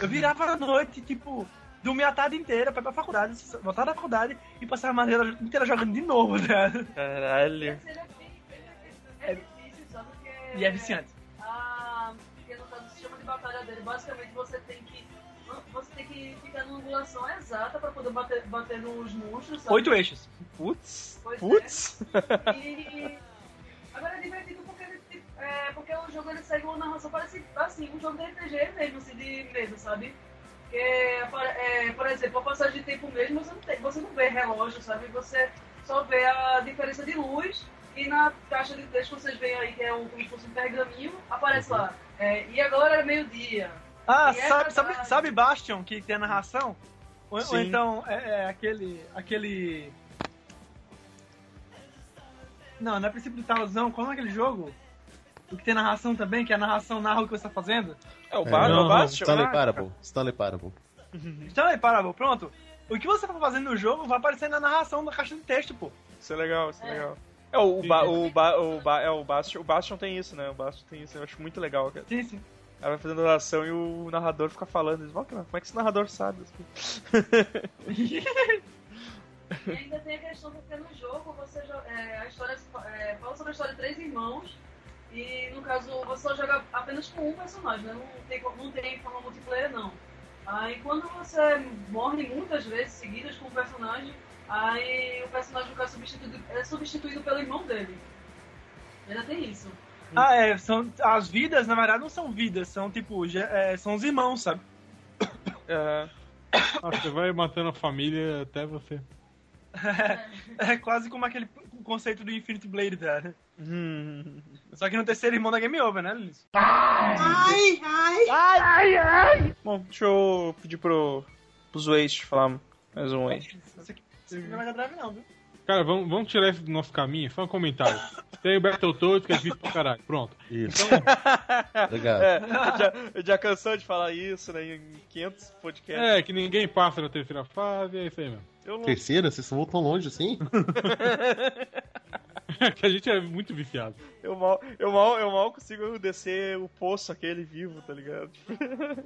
Eu virava à noite, tipo, dormia a tarde inteira pra ir pra faculdade, voltar da faculdade e passar a madrugada inteira jogando de novo, né? Caralho. É bem. ele é- é difícil, só porque. E é viciante. a, porque no caso o sistema de batalha dele, basicamente você tem que você tem que ficar numa angulação exata pra poder bater, bater nos monstros, sabe? Oito eixos. Putz. Pois é. Putz. E agora é divertido porque ele, é, porque o jogo ele segue uma narração parece assim, um jogo de RPG mesmo, assim, de mesa, sabe? Porque, por- é, por exemplo, a passagem de tempo mesmo, você não, tem, você não vê relógio, sabe? Você só vê a diferença de luz e na caixa de texto que vocês veem aí, que é um, como se fosse um pergaminho, aparece lá. é, e agora é meio-dia. Ah, E é sabe, sabe, sabe Bastion, que tem a narração? Ou, ou Sim. então é, é aquele. aquele. Não, não é princípio do não. Qual é aquele jogo? O que tem narração também, que a narração narra o que você tá fazendo? É o Bar, é, não, o Bastion? Stanley Ah, Parable. Stanley Parable. Aí, Parable, pronto. O que você tá fazendo no jogo vai aparecer na narração da caixa de texto, pô. Isso é legal, isso é É. legal. É, o, ba, o, ba, o, ba, é, o Bastion, o Bastion tem isso, né? O Bastion tem isso, eu acho muito legal, cara. Sim, sim. Ela vai fazendo narração e o narrador fica falando. Eles, "Ó, cara, como é que esse narrador sabe? E ainda tem a questão porque no jogo você é, a história é, fala sobre a história de três irmãos e no caso você só joga apenas com um personagem, né? não tem não tem forma multiplayer não. Aí quando você morre muitas vezes seguidas com um personagem, aí o personagem fica substituído, é substituído pelo irmão dele. Ainda tem isso. Ah, é. São, as vidas, na verdade, não são vidas, são tipo. é, são os irmãos, sabe? É, Ah, você vai matando a família até você. É quase como aquele conceito do Infinite Blade, cara. Hum. Só que no terceiro irmão da Game Over, né, Luiz? Bom, deixa eu pedir pro, pros Waste falar mais um. Esse aqui esse aqui não Drive, não, viu? Cara, vamos, vamos tirar isso do nosso caminho, só um comentário. Tem o Battletoads que é difícil pra caralho. Pronto. Isso. Então, Obrigado. É, já, já cansou de falar isso, né, em 500 podcasts. é, que ninguém passa na terceira fase, é isso aí mesmo. Eu não... Terceira? Vocês vão tão longe assim? que a gente é muito viciado. Eu mal, eu, mal, eu mal consigo descer o poço aquele vivo, tá ligado?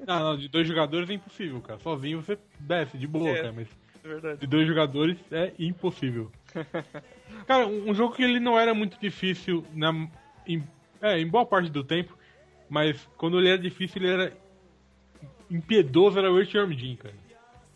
Não, não, de dois jogadores é impossível, cara. Sozinho você desce de boa, É. cara, mas É verdade. de dois jogadores é impossível. Cara, um um jogo que ele não era muito difícil na, em, é, em boa parte do tempo, mas quando ele era difícil, ele era impiedoso, era o Earthworm Jim, cara.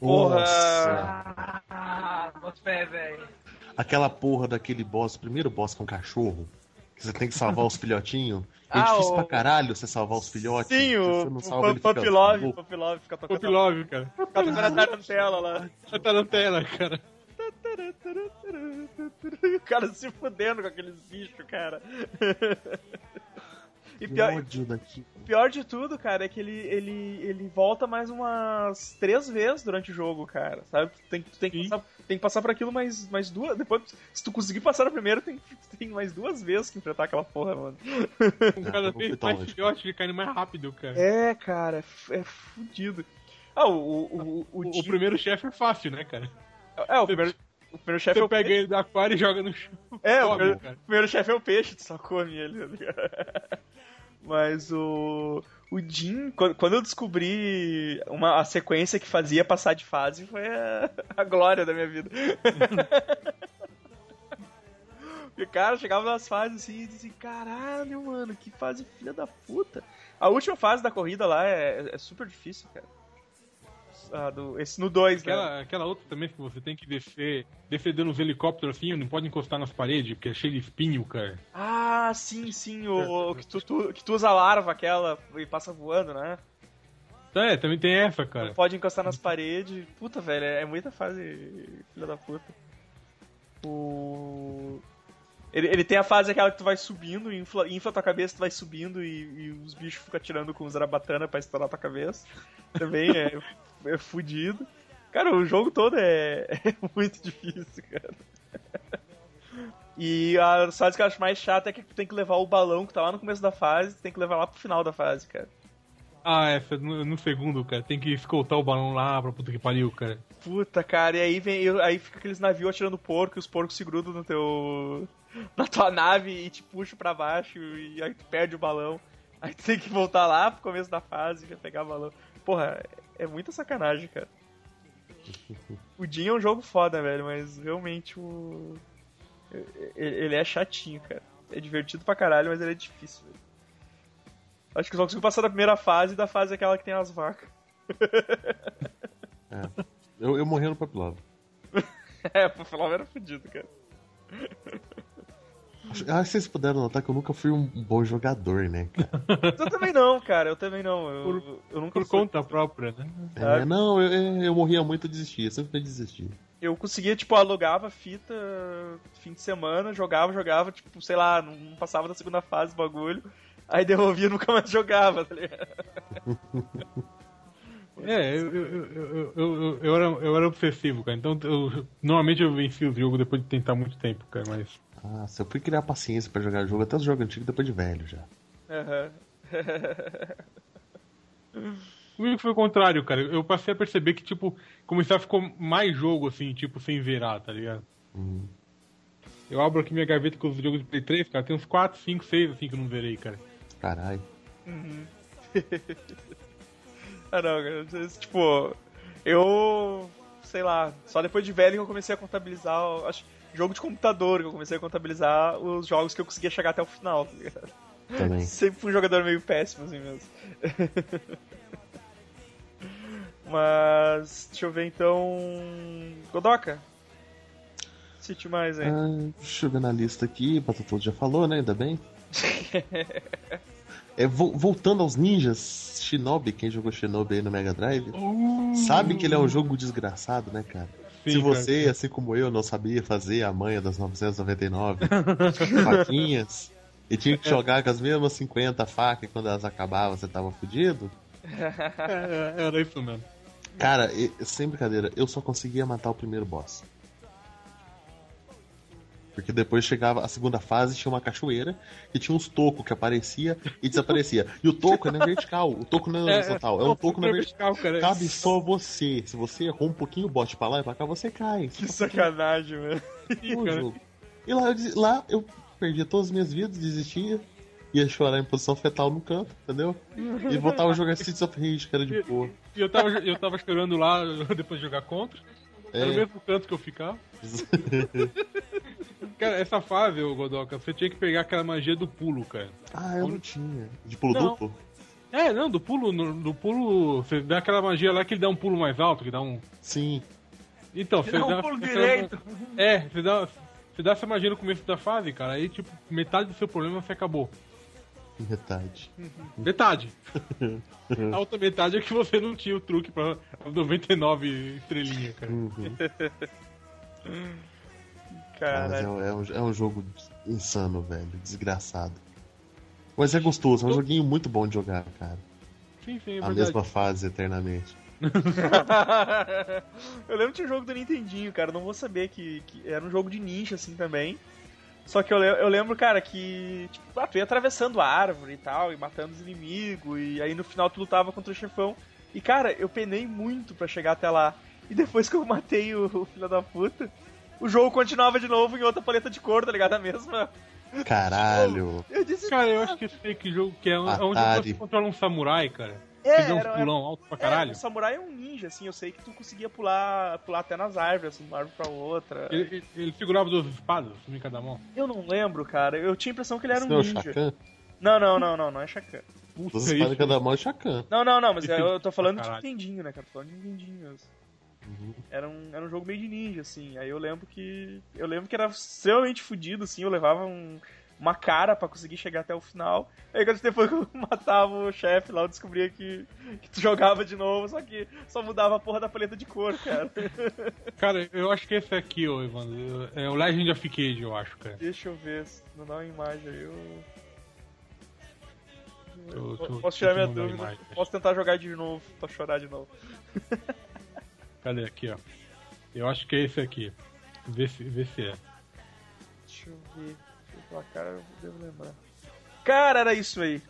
Porra! Nossa. Ah, fé, velho. Aquela porra daquele boss, primeiro boss com cachorro, que você tem que salvar os filhotinhos. É Ah, difícil o- pra caralho você salvar os filhotes. Sim, Se o, você não o salva, ele Pump fica Love, louco. Pump Love fica tocando, cara. fica tocando atrás da tela lá. Já tá na tela, cara. E o cara se fudendo com aqueles bichos, cara. E Que pior, ódio daqui. Pior de tudo, cara, é que ele, ele, ele volta mais umas três vezes durante o jogo, cara. Sabe? Tu tem, tu tem, que, Sim. passar, tem que passar por aquilo mais, mais duas. Depois, se tu conseguir passar no primeiro, tem, tem mais duas vezes que enfrentar aquela porra, mano. Com cada vez mais filhote, ele caindo mais rápido, cara. É, cara, é, é fudido. Ah, o. O, o, o, primeiro chefe é fácil, né, cara? É, o primeiro, o primeiro chefe é o pega peixe. ele do aquário e joga no chão. É, o primeiro, primeiro chefe é o peixe, tu só come ele, tá ligado? Mas o. O quando quando eu descobri uma, a sequência que fazia passar de fase, foi a, a glória da minha vida. E, cara, chegava nas fases assim e dizia, caralho, mano, que fase filha da puta. A última fase da corrida lá é, é super difícil, cara. Ah, do, esse no 2, né? Aquela, aquela outra também que você tem que descer, dando uns helicópteros assim, não pode encostar nas paredes, porque é cheio de espinho, cara. Ah, sim, sim, o, o que, tu, tu- que tu usa a larva aquela e passa voando, né? Então, é, também tem essa, cara. Não pode encostar nas paredes. Puta, velho, é muita fase filha da puta. O... Ele, ele tem a fase aquela que tu vai subindo, infla, infla tua cabeça, tu vai subindo e, e os bichos ficam atirando com zarabatana pra estourar tua cabeça. Também é, é fudido. Cara, o jogo todo é, é muito difícil, cara. E a fase que eu acho mais chata é que tu tem que levar o balão que tá lá no começo da fase, tu tem que levar lá pro final da fase, cara. Ah, essa no, no segundo, cara. Tem que escoltar o balão lá pra puta que pariu, cara. Puta, cara, e aí vem. Aí fica aqueles navios atirando porco e os porcos se grudam no teu. na tua nave e te puxam pra baixo e aí tu perde o balão. Aí tu tem que voltar lá pro começo da fase e pegar o balão. Porra, é muita sacanagem, cara. O Jin é um jogo foda, velho, mas realmente o. Ele é chatinho, cara. É divertido pra caralho, mas ele é difícil, velho. Acho que só consigo passar da primeira fase e da fase aquela que tem as vacas. Eu, eu morri no Pop Love. É, pro final era fudido, cara. Ah, vocês puderam notar que eu nunca fui um bom jogador, né? cara? Eu também não, cara, eu também não. Eu, Por- eu nunca Por fui- conta própria, né? É, não, eu, eu- morria muito e desistia, sempre desistia. Eu conseguia, tipo, alugava fita fim de semana, jogava, jogava, tipo, sei lá, não passava da segunda fase do bagulho. Aí devolvia e nunca mais jogava, tá ligado? É, eu, eu, eu, eu, eu, eu era, eu era obsessivo, cara. Então, eu, normalmente eu venci o jogo depois de tentar muito tempo, cara. Mas Ah, se eu fui criar paciência pra jogar jogo, até os jogos antigos depois de velho já. Aham. comigo foi o contrário, cara. Eu passei a perceber que, tipo, começar a ficar mais jogo, assim, tipo, sem zerar, tá ligado? Hum. Eu abro aqui minha gaveta com os jogos de Play 3, cara. Tem uns 4, 5, 6, assim, que eu não zerei, cara. Caralho. Ah, não, cara. Tipo, eu. Sei lá, só depois de velho que eu comecei a contabilizar. Acho, jogo de computador que eu comecei a contabilizar os jogos que eu conseguia chegar até o final, tá ligado? Também. Sempre fui um jogador meio péssimo, assim mesmo. Mas, deixa eu ver então. Godoka? Cite mais aí. Ah, deixa eu ver na lista aqui, Battletoads já falou, né? Ainda bem. É, vo- voltando aos ninjas, Shinobi, quem jogou Shinobi aí no Mega Drive, sabe que ele é um jogo desgraçado, né, cara? Se cara. você, assim como eu, não sabia fazer a manha das 999 faquinhas e tinha que jogar com as mesmas 50 facas e quando elas acabavam você tava fudido, É, é, era isso mesmo. cara, e- sem brincadeira, eu só conseguia matar o primeiro boss. Porque depois chegava a segunda fase, tinha uma cachoeira e tinha uns tocos que aparecia e desaparecia. E o toco é na vertical, o toco não é na horizontal, é um toco na vertical. cara. Cabe só você. Se você errou um pouquinho o bote pra lá e pra cá, você cai. Que sacanagem, velho. E lá eu, lá eu perdia todas as minhas vidas, desistia, ia chorar em posição fetal no canto, entendeu? E voltava a jogar Streets of Rage, que era de boa. E eu tava, eu tava chorando lá depois de jogar contra. Era o É, mesmo canto que eu ficava. Cara, essa fase, ô Godoka, você tinha que pegar aquela magia do pulo, cara. ah, eu não tinha. De pulo Não. duplo? É, não, do pulo, no- do pulo. Você dá aquela magia lá que ele dá um pulo mais alto, que dá um. Sim. Então, você Dá um dá. pulo aquela- direito. É, você dá, você dá essa magia no começo da fase, cara, aí, tipo, metade do seu problema você acabou. Metade. Metade. A outra metade é que você não tinha o truque pra 99 estrelinhas, cara. Uhum. Mas é, um- é um, é um jogo insano, velho. Desgraçado. Mas é gostoso, é um joguinho muito bom de jogar, cara. Sim, sim, é A verdade. mesma fase eternamente. eu lembro que tinha um jogo do Nintendinho, cara. Não vou saber que, que era um jogo de ninja, assim, também. Só que eu, eu lembro, cara, que tipo, ah, tu ia atravessando a árvore e tal, e matando os inimigos, e aí no final tu lutava contra o chefão. E, cara, eu penei muito pra chegar até lá. E depois que eu matei o, o filho da puta, o jogo continuava de novo em outra paleta de cor, tá ligado? A mesma. Caralho. Eu disse, Cara, eu acho que esse fake jogo que é, um- é onde você controla um samurai, cara. É, que era- pulão alto pra É, caralho. o samurai é um ninja, assim, eu sei que tu conseguia pular, pular até nas árvores, assim, de uma árvore pra outra. Ele, ele- ele segurava duas espadas, uma em cada mão. Eu não lembro, cara. Eu tinha a impressão que ele era Esse um não é ninja. Shakan? Não, não, não, não, não é Shakan. Puta, Duas espadas em cada mão é Shakan. Não, não, não, mas eu, eu tô falando de. Nintendinho, né, cara? Tô falando de Nintendinho mesmo. Uhum. Era um, era um jogo meio de ninja, assim. Aí eu lembro que. Eu lembro que era extremamente fodido, assim. Eu levava um- uma cara pra conseguir chegar até o final. Aí quando depois que eu matava o chefe lá, eu descobria que, que tu jogava de novo, só que só mudava a porra da paleta de cor, cara. Cara, eu acho que esse aqui, ô Evandro, é o Legend of Cage, eu acho, cara. Deixa eu ver, se não dá uma imagem aí. Eu... Tô- tô- Posso tirar minha dúvida? imagem. Posso tentar jogar de novo, pra chorar de novo. Cadê aqui, ó? Eu acho que é esse aqui. Vê se, vê se é. Deixa eu ver. Deixa eu cara, eu devo lembrar. Cara, era isso aí.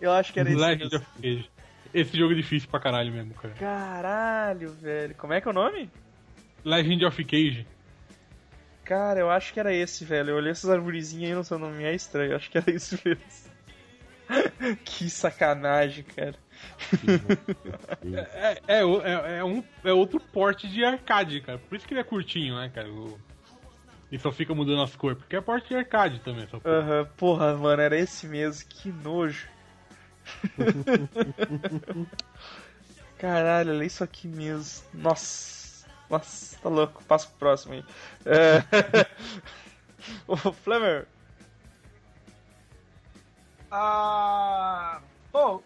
Eu acho que era. Legend mesmo. of Cage. Esse jogo é difícil pra caralho mesmo, cara. Caralho, velho. Como é que é o nome? Legend of Cage. Cara, eu acho que era esse, velho. Eu olhei essas arvorezinhas aí no seu nome é estranho. Eu acho que era isso mesmo. que sacanagem, cara. É, é, é, é um, é outro porte de arcade, cara. Por isso que ele é curtinho, né, cara? O- E só fica mudando as cores. Porque é porte de arcade também, essa porra. Aham, porra, mano, era esse mesmo. Que nojo. Caralho, olha isso aqui mesmo. Nossa. Nossa, tá louco. Passa pro próximo aí. É... Ô, Flamer. Ah, pô,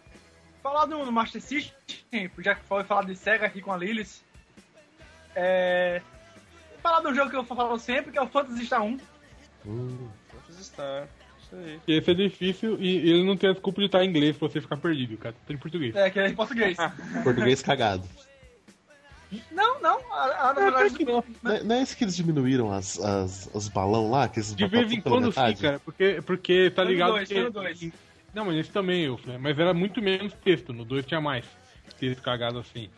falar do, do Master System, já que foi falar de Sega aqui com a Lilith. É. Falar do jogo que eu falo sempre, que é o Phantasy Star 1. Hum, Phantasy Star. Isso aí. Esse é difícil e ele não tem a desculpa de estar em inglês pra você ficar perdido, cara. Tá em português. É, que é em português. português cagado. não, não, a, a, na verdade, não. Não é- não é esse que eles diminuíram as, as, os balão lá? Que esses De vez em quando sim, cara, porque, porque tá ligado dois, que... dois. Não, mas esse também, eu falei, mas era muito menos texto, no 2 tinha mais texto cagado assim.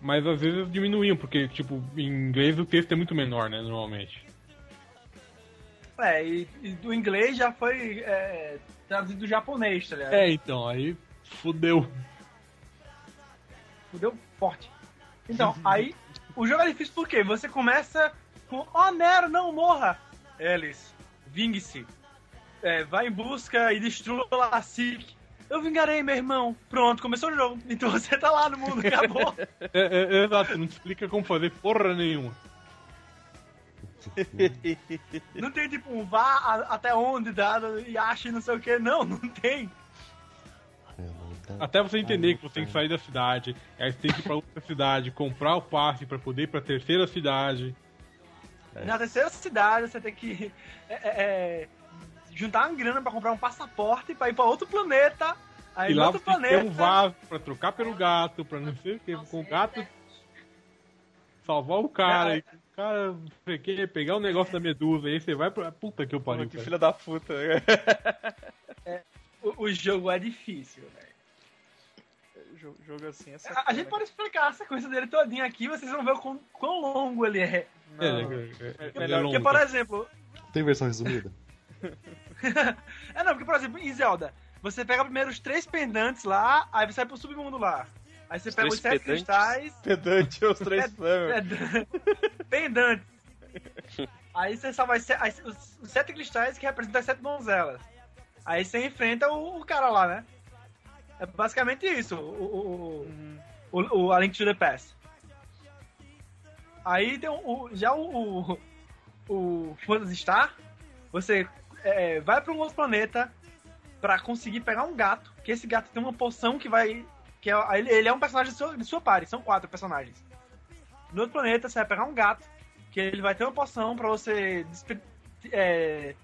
Mas às vezes diminuíam, porque, tipo, em inglês o texto é muito menor, né, normalmente. é, e, e do inglês já foi é, traduzido do japonês, tá ligado? É, então, aí fudeu. Fudeu forte. Então, aí, o jogo é difícil porque você começa com, oh Nero, não morra! Elis, vingue-se. É, vai em busca e destrua Lassic. Eu vingarei, meu irmão. Pronto, começou o jogo. Então você tá lá no mundo, acabou. É, é, é, exato, não explica como fazer porra nenhuma. não tem tipo um vá a- até onde dá e ache não sei o que. Não, não tem. Até você entender que você tem que sair da cidade, aí você tem que ir pra outra cidade, comprar o passe pra poder ir pra terceira cidade. Na terceira cidade, você tem que é, é, é, juntar uma grana pra comprar um passaporte pra ir pra outro planeta. Aí e no lá outro você tem planeta. um vaso pra trocar pelo gato, pra não sei o que, com o gato salvar o cara. É. aí o cara pegar o negócio da medusa, aí você vai pra. Puta que eu pariu. que filha da puta. O, o jogo é difícil, velho. jogo, jogo assim é A, a gente pode explicar a sequência dele todinha aqui, vocês vão ver o quão, quão longo ele é. Não, É, é, é, é, melhor é Porque, longo. por exemplo, Tem versão resumida? É não, porque, por exemplo, em Zelda, você pega primeiro os três pendantes lá, aí você vai pro submundo lá. Aí você Os pega os sete pedantes? cristais. Pedante os três flames. ped- Pendantes. Aí você aí os, os sete cristais que representam as sete donzelas. Aí você enfrenta o, o cara lá, né? É basicamente isso, o, o, o, o A Link to the Past. Aí tem o, o- já o, o, o Phantasy Star, você é, vai para um outro planeta pra conseguir pegar um gato, que esse gato tem uma poção que vai... que é, ele, é um personagem de sua, de sua party, são quatro personagens. No outro planeta você vai pegar um gato, que ele vai ter uma poção pra você despe- é,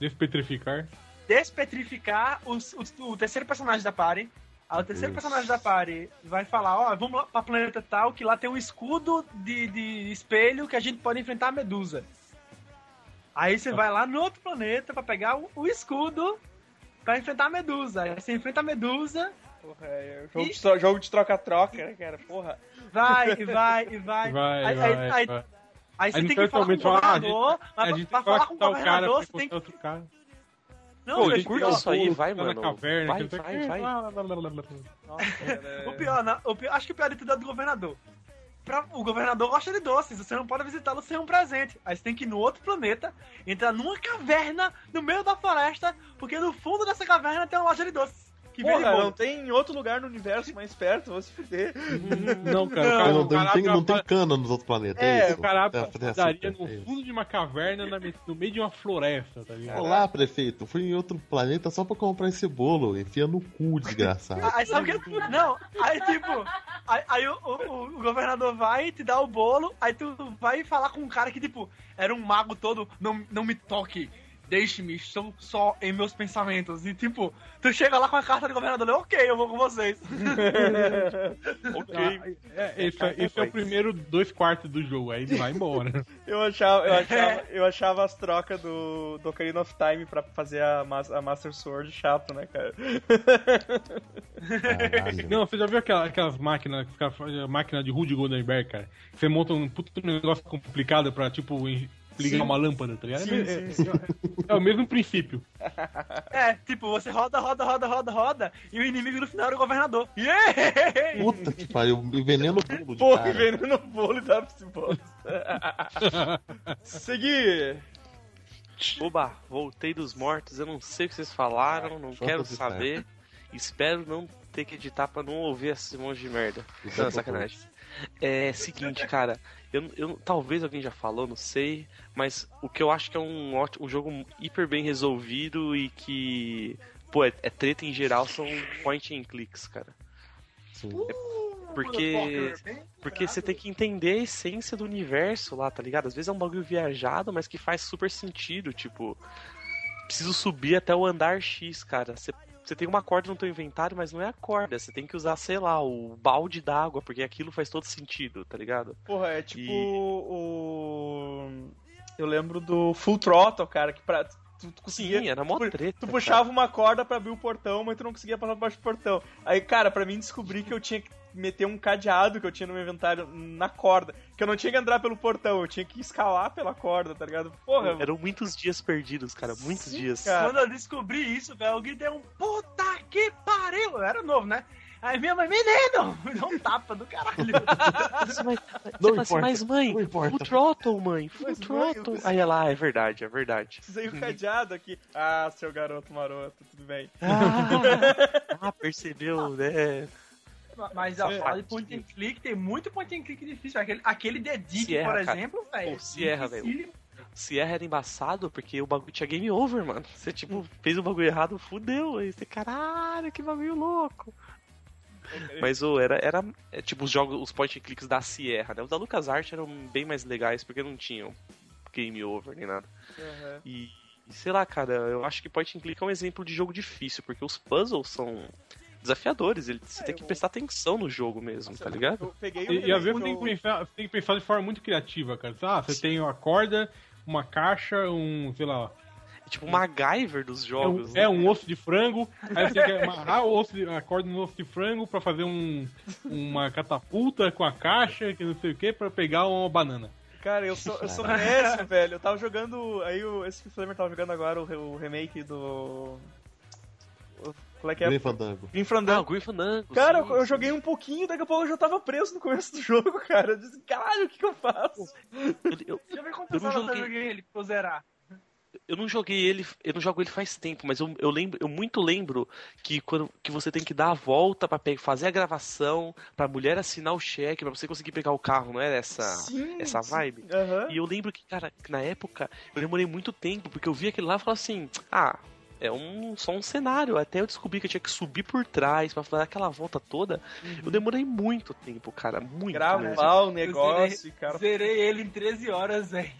Despetrificar. despetrificar os- os- o terceiro personagem da party. Aí o terceiro Deus. personagem da party vai falar, ó, vamos lá pra planeta tal, que lá tem um escudo de, de espelho que a gente pode enfrentar a Medusa. Aí você vai lá no outro planeta pra pegar o, o escudo pra enfrentar a Medusa. Aí você enfrenta a Medusa, Porra, é jogo de tro- jogo de troca-troca, né, cara? Porra. vai e vai e vai. Vai, aí, vai, aí, vai. aí você Aí tem no que falar com o ah, a gente- governador, A mas gente pra tem que falar com o cara governador pra você tem encontrar que... outro cara. Não, Pô, ele curte pior- isso aí, vai, mano. na caverna, vai, vai, vai. Nossa, é- O pior, não, o pior- acho que o pior de tudo é do governador. Pra- o governador gosta de doces, você não pode visitá-lo sem um presente. Aí você tem que ir no outro planeta, entrar numa caverna no meio da floresta, porque no fundo dessa caverna tem uma loja de doces. Que Porra, não tem em outro lugar no universo mais perto, vou se fuder. Não, cara, Não, o cara, não, o cara não, tem, não tem cana nos outros planetas. É, É, isso. o cara É, tem padaria açúcar, é no fundo de uma caverna, no meio de uma floresta, tá ligado? Olá, prefeito. Fui em outro planeta só pra comprar esse bolo. Enfia no cu, desgraçado. Aí sabe o que? Não, aí tipo, aí, aí o, o- o governador vai te dar o bolo, aí tu vai falar com um cara que, tipo, era um mago todo, não, não me toque, deixe-me, estou só em meus pensamentos. E tipo, tu chega lá com a carta do governador, ok, eu vou com vocês. Ok. É, esse, é- esse é o primeiro dois quartos do jogo, aí ele vai embora. Eu achava, eu achava, eu achava as trocas do, do Ocarina of Time pra fazer a, Mas- a Master Sword chato, né, cara? Caralho. Não, você já viu aquela- aquelas máquinas, máquina de Rudy Goldenberg, cara? Que Você monta um puto negócio complicado pra, tipo, ligar uma lâmpada, tá ligado? Sim, é, sim, é- sim. é o mesmo princípio. É, tipo, você roda, roda, roda, roda, roda, e o inimigo no final era o governador. Yeah! Puta que pariu. Envenena o bolo Porra, veneno no bolo e dá pra se bosta. Seguir. Oba, voltei dos mortos, eu não sei o que vocês falaram, não Só quero saber. Espero não ter que editar pra não ouvir esse monte de merda. É Não, sacanagem. É seguinte, cara, eu, eu talvez alguém já falou, não sei, mas o que eu acho que é um ótimo, um jogo hiper bem resolvido e que, pô, é, é treta em geral são point and clicks, cara. Sim. Porque porque você tem que entender a essência do universo lá, tá ligado? Às vezes é um bagulho viajado, mas que faz super sentido, tipo, preciso subir até o andar X, cara. Você você tem uma corda no teu inventário, mas não é a corda. Você tem que usar, sei lá, o balde d'água, porque aquilo faz todo sentido, tá ligado? Porra, é tipo E- o. Eu lembro do Full Throttle, cara, que pra. Tu, tu conseguia. Sim, era mó treta. Tu cara. puxava uma corda pra abrir o portão, mas tu não conseguia passar por baixo do portão. Aí, cara, pra mim descobrir que eu tinha que meter um cadeado que eu tinha no meu inventário na corda. Que eu não tinha que entrar pelo portão, eu tinha que escalar pela corda, tá ligado? Porra, Eram muitos dias perdidos, cara. Muitos Sim, dias. cara. Quando eu descobri isso, velho, eu gritei um puta que pariu! Eu era novo, né? Aí minha mãe, menino! Me deu um tapa do caralho. Mas, mas, Não fala assim, importa, mas mãe, não importa. full throttle, mãe, full Mas, mãe, throttle. eu- Aí ela, ah, é verdade, é verdade. precisei o cadeado aqui. Ah, seu garoto maroto, tudo bem. Ah, ah, percebeu, né? Mas a fala de point and click, tem muito point and click difícil. Aquele, aquele The Dig, Sierra, por cara. exemplo, velho. Pô, Sierra, velho. Sierra era embaçado porque o bagulho tinha game over, mano. Você, tipo, fez o bagulho errado, fudeu. Aí você, caralho, que bagulho louco. Mas o era, era é, tipo os jogos, os point and clicks da Sierra, né? Os da LucasArts eram bem mais legais porque não tinham game over nem nada. E, e sei lá, cara, eu acho que point and click é um exemplo de jogo difícil, porque os puzzles são desafiadores, ele, você É, tem que prestar atenção no jogo mesmo, tá ligado? Eu peguei o E, e às vezes tem do- que, pensar, você tem que pensar de forma muito criativa, cara. Ah, você tem uma corda, uma caixa, um, sei lá, É tipo o MacGyver dos é jogos. um, né? é um osso de frango, aí você tem que amarrar o osso de, a corda no osso de frango pra fazer um, uma catapulta com a caixa, que não sei o que, pra pegar uma banana. Cara, eu sou, eu sou péssimo, velho. Eu tava jogando. Aí o, esse Flamer tava jogando agora o, o remake do. Qual é que é? Grim Fandango. Grim Ah, o Fandango. Grim Fandango. Cara, sim, eu, eu joguei um pouquinho, daqui a pouco eu já tava preso no começo do jogo, cara. Eu disse, caralho, o que que eu faço? Eu, eu- Deixa eu ver quantas Eu não joguei. joguei ele pra eu zerar. eu não joguei ele, eu não jogo ele faz tempo, mas eu, eu lembro, eu muito lembro que quando que você tem que dar a volta pra pe- fazer a gravação, pra mulher assinar o cheque, pra você conseguir pegar o carro, não era essa Sim, essa sim. vibe? Aham. E eu lembro que, cara, que na época eu demorei muito tempo, porque eu vi aquele lá e falava assim, ah, é um, só um cenário. Até eu descobri que eu tinha que subir por trás pra fazer aquela volta toda. Eu demorei muito tempo, cara. Muito. Gravar o negócio, cara. Zerei ele em 13 horas, velho.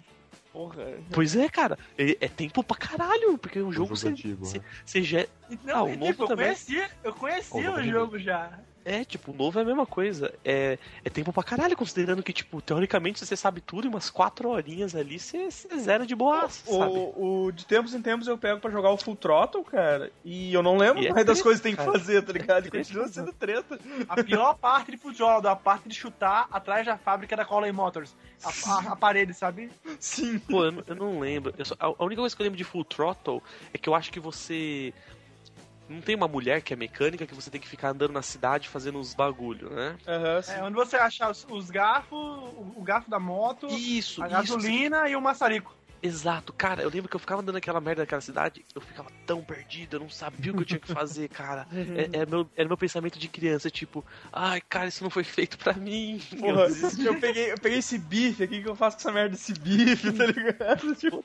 Porra. Pois é, cara. É, é tempo pra caralho, porque o jogo você, você, né? você já. Não, Ah, o novo eu também. conhecia, eu conhecia O o jogo já. É, tipo, o novo é a mesma coisa. É, é tempo pra caralho, considerando que, tipo, teoricamente, se você sabe tudo, em umas quatro horinhas ali, você, você zera de boa, sabe? O, o, de tempos em tempos eu pego pra jogar o Full Throttle, cara, e eu não lembro E é mais das treta, coisas que tem que cara. fazer, tá ligado? E Treta. continua sendo treta. A pior parte de futebol, a parte de chutar atrás da fábrica da Colin Motors. A, a- a parede, sabe? Sim. Pô, eu, não- eu não lembro. Eu só- a, a única coisa que eu lembro de Full Throttle é que eu acho que você. Não tem uma mulher que é mecânica que você tem que ficar andando na cidade fazendo os bagulho, né? Aham, sim. É onde você achar os, os garfos, o, o garfo da moto, Isso, a isso. gasolina e o maçarico. Exato, cara, eu lembro que eu ficava andando naquela merda daquela cidade, eu ficava tão perdido, eu não sabia o que eu tinha que fazer, cara. É, é meu, era meu pensamento de criança, tipo, ai, cara, isso não foi feito pra mim. Porra, Eu eu peguei, eu peguei esse bife aqui, o que eu faço com essa merda desse bife, tá ligado? Tipo,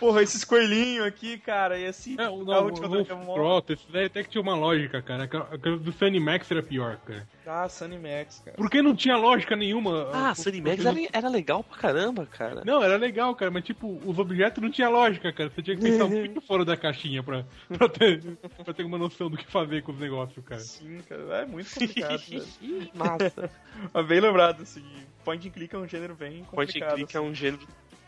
porra, esses coelhinhos aqui, cara, e assim, É, o, a não, última o Wolf Pokémon. Trot, esse daí até que tinha uma lógica, cara. Aquela aquela do Sunny Max era pior, cara. Ah, Sunny Max, cara. Porque não tinha lógica nenhuma. Ah, O- Sunny Max não- era, era legal pra caramba, cara. Não, era legal, cara, mas tipo, os objetos não tinha lógica, cara. Você tinha que pensar muito fora da caixinha pra, pra, ter, pra ter uma noção do que fazer com os negócios, cara. Sim, cara, é muito complicado, Massa. Mas bem lembrado, assim, point and click é um gênero bem Point complicado. and click é assim. um gênero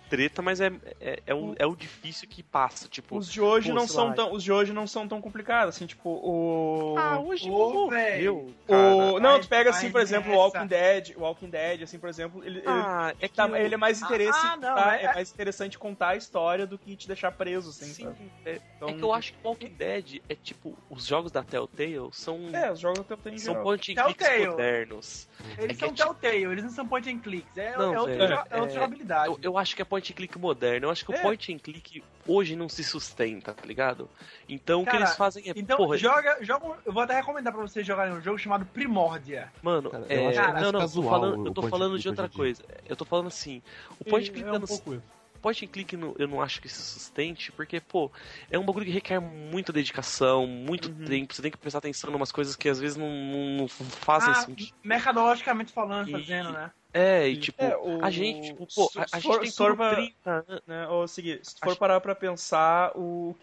treta, mas é, é, é, um, é o difícil que passa, tipo... Os de hoje pô, não são lá. tão, os de hoje não são tão complicados, assim, tipo, o Ah, hoje morreu, velho. cara. o não, tu pega assim, por exemplo, o. Walking Dead, o Walking Dead, assim, por exemplo, ele, ele- Ah, é que tá- o- ele é mais interesse, Ah, não, tá- é- é mais interessante contar a história do que te deixar preso, assim, Sim, é, Então, é que eu acho que Walking Dead é tipo, os jogos da Telltale são, É, os jogos até tem em são geral. point and clicks Telltale. modernos. Eles É são é Telltale, eles não são point and clicks. É, Não, é, outra, é outra é- jogabilidade. Eu, eu acho que é point and click moderno. Eu acho que É. o point and click hoje não se sustenta, tá ligado? Então o que Cara, eles fazem é, Então, porra, joga, joga. Eu vou até recomendar pra vocês jogarem um jogo chamado Primordia. mano, Cara, é, eu acho que é não, não, eu tô casual falando, eu tô point and falando de outra coisa. Eu tô falando assim, o point and click é eu um não- pouco isso. point and click no- eu não acho que se sustente, porque, pô, é um bagulho que requer muita dedicação, muito Uhum. tempo, você tem que prestar atenção em umas coisas que às vezes não, não- não fazem Ah, sentido. mercadologicamente falando, E- fazendo, né? É, e tipo, É, o- a gente, tipo, pô, se a, a for- gente tem for tudo pra- 30 anos. né? Ou seguir, se tu for parar pra pensar, o,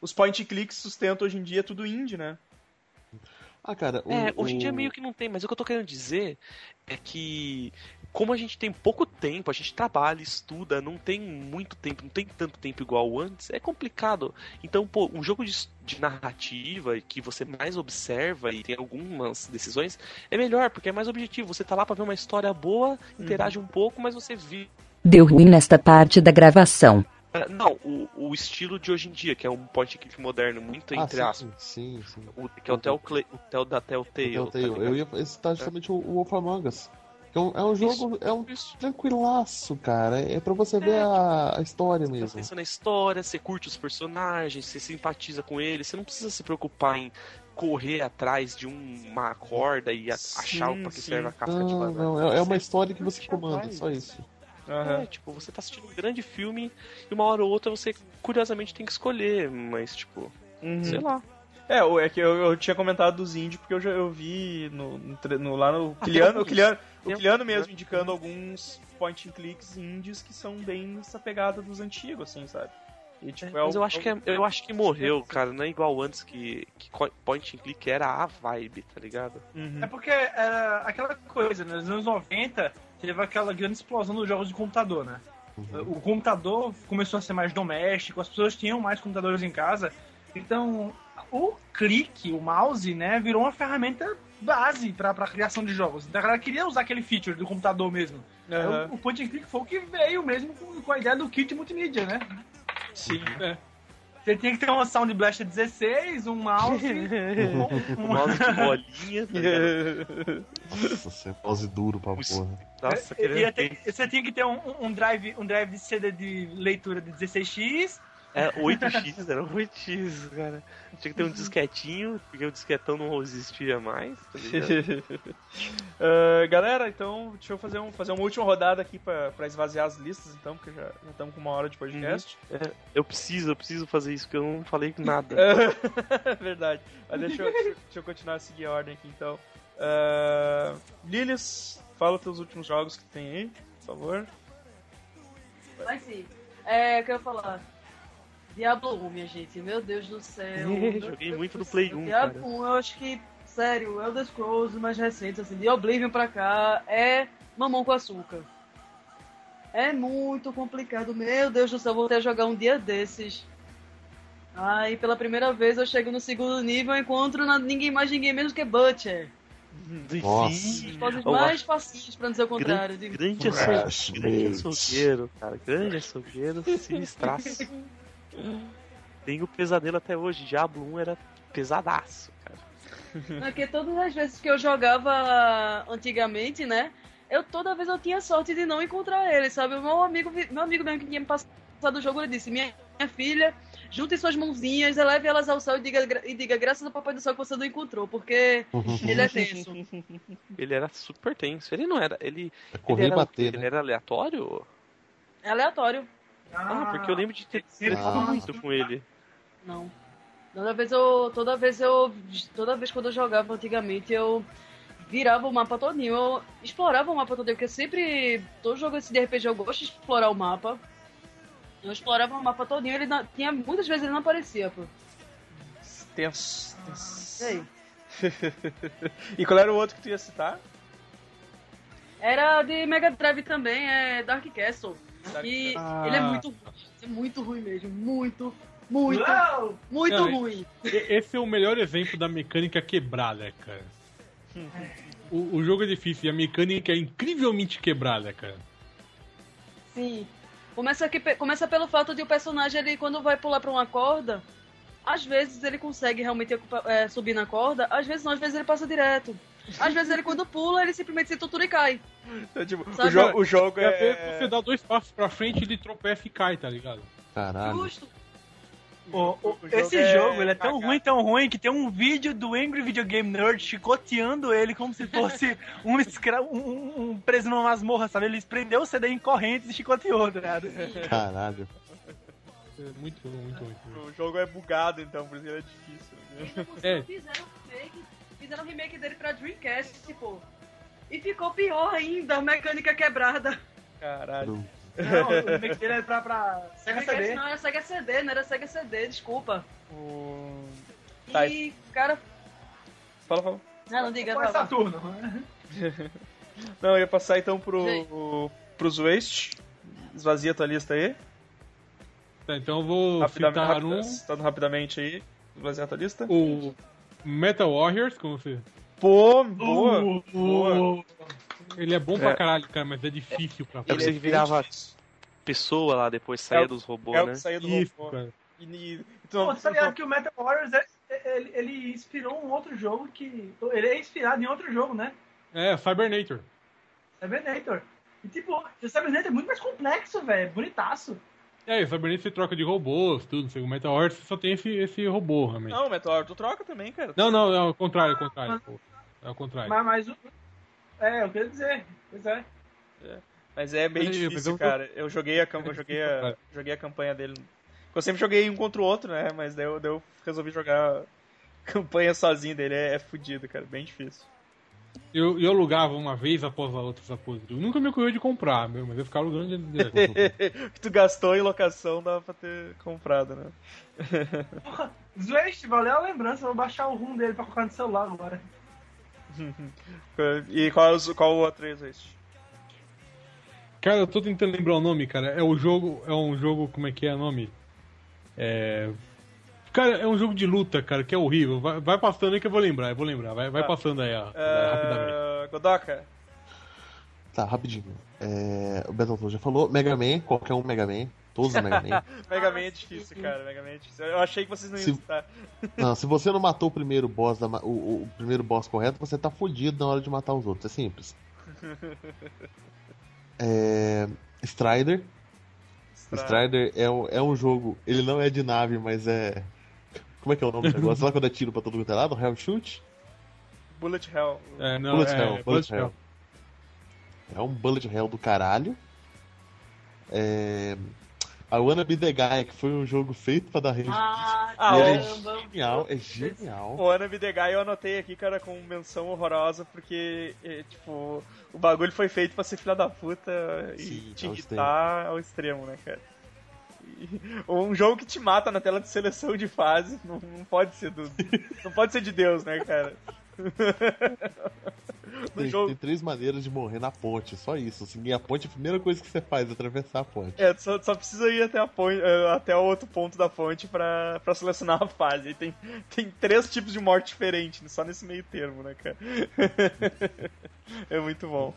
os point clicks sustentam hoje em dia tudo indie, né? Ah, cara, o, É, hoje em o- dia meio que não tem, mas o que eu tô querendo dizer é que como a gente tem pouco tempo, a gente trabalha, estuda, não tem muito tempo, não tem tanto tempo igual antes, é complicado. Então, pô, um jogo de, de narrativa que você mais observa e tem algumas decisões é melhor, porque é mais objetivo. Você tá lá pra ver uma história boa, interage um pouco, mas você vê. Deu ruim nesta parte da gravação. Ah, Não, o, o estilo de hoje em dia, que é um point click moderno, muito Ah, entre sim, aspas. Sim, sim. O, que é o, Tel, o Tel da Telltale. Telltale. tá eu ia citar justamente o, o Wolf Among Us. É um, é um jogo, é um Isso. tranquilaço, cara. É pra você ver a, a história Você presta mesmo. atenção na história, você curte os personagens, você simpatiza com eles, você não precisa se preocupar em correr atrás de um- uma corda e a- Sim, achar pra que sim. serve a casca de Não, banana. não, é, é uma história que você Você comanda, só isso. Aham. É, tipo, você tá assistindo um grande filme e uma hora ou outra você curiosamente tem que escolher, mas tipo, Uhum. sei lá. É, o- é que eu, eu tinha comentado dos indie porque eu já eu vi no, no lá no Kiliano, o Kiliano, o Kiliano mesmo indicando alguns point and clicks indies que são bem essa pegada dos antigos, assim, sabe? E, tipo, é Mas o- eu acho que, é- eu acho que morreu, cara. Não é igual antes que, que point and click era a vibe, tá ligado? Uhum. É porque era aquela coisa, né? nos anos 90 teve aquela grande explosão dos jogos de computador, né? O computador começou a ser mais doméstico, as pessoas tinham mais computadores em casa, então o clique, o mouse, né, virou uma ferramenta base para a criação de jogos. Então a galera queria usar aquele feature do computador mesmo. Aham. O, o point and click foi o que veio mesmo com, com a ideia do kit multimídia, né? Sim. Você tinha que ter uma Sound Blaster 16, um mouse, um, um- Mouse de bolinha, tá? Nossa, você é pose duro pra porra. Nossa, É, ter- você tinha que ter um, um drive, um drive de CD de leitura de 16x. É, 8x, era 8x, cara. Tinha que ter um disquetinho, porque o disquetão não existia mais, tá? Ah, galera, então deixa eu fazer, um, fazer uma última rodada aqui pra, pra esvaziar as listas, então, porque já estamos com uma hora de podcast. É, eu preciso, eu preciso fazer isso, porque eu não falei nada. Verdade. Mas deixa eu, deixa eu continuar a seguir a ordem aqui, então. Uh, Lilis, fala os teus últimos jogos que tem aí, por favor. Mas sim. É, o que eu ia falar? Diablo 1, minha gente. Meu Deus do céu. Joguei muito do no Play céu. 1, Diablo cara. 1, eu acho que, sério, Elder Scrolls mais recentes, assim, de Oblivion pra cá, é mamão com açúcar. É muito complicado. Meu Deus do céu, vou até jogar um dia desses. Aí, pela primeira vez, eu chego no segundo nível e encontro na- ninguém mais, ninguém menos que Butcher. Nossa. Os poses Eu mais facinhos, pra não dizer o contrário. Grande, grande, açougueiro, cara. Grande açougueiro, sinistraço. Tenho pesadelo até hoje. Diablo 1 era pesadaço, cara. Porque todas as vezes que eu jogava antigamente, né? Eu toda vez eu tinha sorte de não encontrar ele, sabe? O meu amigo, meu amigo mesmo que tinha me passado o jogo, ele disse: Minha, minha filha, junte suas mãozinhas, eleve elas ao céu e diga, e diga graças ao Papai do Céu que você não encontrou, porque ele é tenso. Ele era super tenso. Ele não era. Ele, É correr ele e era, bater, ele né? era aleatório? É aleatório. Ah, porque eu lembro de ter tretado fala- muito com ele. Não. Toda vez eu. Toda vez eu. Toda vez quando eu jogava antigamente, eu virava o mapa todinho. Eu explorava o mapa todinho, porque sempre. Todo jogo assim de RPG eu gosto de explorar o mapa. Eu explorava o mapa todinho, ele não, tinha. Muitas vezes ele não aparecia, pô. Tenso. tenso. E aí? e qual era o outro que tu ia citar? Era de Mega Drive também, é Dark Castle. Dark E Ah. ele é muito ruim. É muito ruim mesmo. Muito, muito, Uau! muito Não, ruim. Esse é o melhor exemplo da mecânica quebrada, cara. O, o jogo é difícil e a mecânica é incrivelmente quebrada, cara. Sim. Começa, que, começa pelo fato de o personagem, ele, quando vai pular pra uma corda, às vezes ele consegue realmente é, subir na corda, às vezes não, às vezes ele passa direto. Às vezes ele, quando pula, ele simplesmente se tutura e cai. Então, tipo, o, jo o jogo é. você dá dois passos pra frente, ele tropeça e cai, tá ligado? Caralho. Justo. O- o- O jogo esse é jogo ele é tão cagado. ruim, tão ruim, que tem um vídeo do Angry Video Game Nerd chicoteando ele como se fosse um, escra um, um- preso numa masmorra, sabe? Ele prendeu o CD em correntes e chicoteou, tá ligado? Caralho. É muito, muito, muito. O jogo é bugado, então, por isso que ele é difícil. É. Fizeram um remake, fizeram remake dele pra Dreamcast, pô. E ficou pior ainda, a mecânica quebrada. Caralho. Não, o remake dele é pra, pra Sega Dreamcast CD. não era Sega CD, não era Sega CD, desculpa. O... Tá. E, cara... Fala, fala. Não, não diga, fala. Saturno. Não, eu ia passar então pro, Sim. pros Waste. Esvazia a tua lista aí. Tá, então eu vou Rapidamente, citar rapida- um, rapidamente aí. Esvazia a tua lista. o Metal Warriors, como você... Pô, boa. Uh, boa. uh, Ele é bom É. pra caralho, cara, mas é difícil pra É Ele você é que virava difícil. pessoa lá, depois saía É o- dos robôs, É né? que saiu do Isso, robô. cara. E, e, Pô, tu, você tá ligado que o Metal Warriors, é- é- ele, ele inspirou um outro jogo que... Ele é inspirado em outro jogo, né? É, Cybernator. Cybernator. E tipo, o Cybernator é muito mais complexo, velho. Bonitaço. É, o Cybernator você troca de robôs, tudo. não sei, O Metal você só tem esse, esse robô, realmente. Não, Meteor, tu troca também, cara. Não, não, é o contrário, é o contrário. pô. É o contrário. Mas, mas o... É, eu queria dizer. Pois é. Mas é bem Mas difícil, eu- cara. Eu joguei a, cam- eu joguei a, joguei a campanha dele. Eu sempre joguei um contra o outro, né? Mas daí eu, daí eu resolvi jogar a campanha sozinho dele. É, é fudido, cara. Bem difícil. Eu, eu alugava uma vez após a outra essa coisa. Eu nunca me ocorreu de comprar, meu, mas eu ficava alugando que tu gastou em locação dava pra ter comprado, né? Zwest, valeu a lembrança. Eu vou baixar o RUM dele pra colocar no celular agora. E qual, é qual o outro esse? Cara, eu tô tentando lembrar o nome, cara. É o jogo. É um jogo. Como é que é o nome? É. Cara, é um jogo de luta, cara, que é horrível. Vai, vai passando aí que eu vou lembrar, eu vou lembrar. Vai, vai Tá. passando aí, ó, rapidamente. Uh, Godoka? Tá, rapidinho. É, o Battletoad já falou. Mega Man, qualquer um Mega Man. Todos os Mega Man. Mega Man é difícil, cara. Mega Man é difícil. Eu achei que vocês não iam Se- citar. Não, se você não matou o primeiro boss, da, o, o primeiro boss correto, você tá fudido na hora de matar os outros. É simples. É, Strider. Strider é, um- é um jogo. Ele não é de nave, mas é. Como é que é o nome do negócio? Lá quando é tiro pra todo mundo é lado? Hell Shoot? Bullet Hell. É, não, Bullet é, Hell, Bullet Bullet Hell. Hell. É um Bullet Hell do caralho. É. A Wanna Be The Guy, que foi um jogo feito pra dar rage. Ah, Ah, E é genial, é genial. O Ana Be The Guy eu anotei aqui, cara, com menção horrorosa, porque, é, tipo, o bagulho foi feito pra ser filha da puta e Sim, te ao irritar ao extremo, né, cara? Um jogo que te mata na tela de seleção de fase não, não pode ser do. não pode ser de Deus, né, cara? Tem, jogo. tem três maneiras de morrer na ponte, só isso. Seguir a ponte, a primeira coisa que você faz é atravessar a ponte. É, só, só precisa ir até, a ponte, eh, até o outro ponto da ponte pra, pra selecionar a fase. E tem, tem três tipos de morte diferentes, só nesse meio termo, né, cara? é muito bom.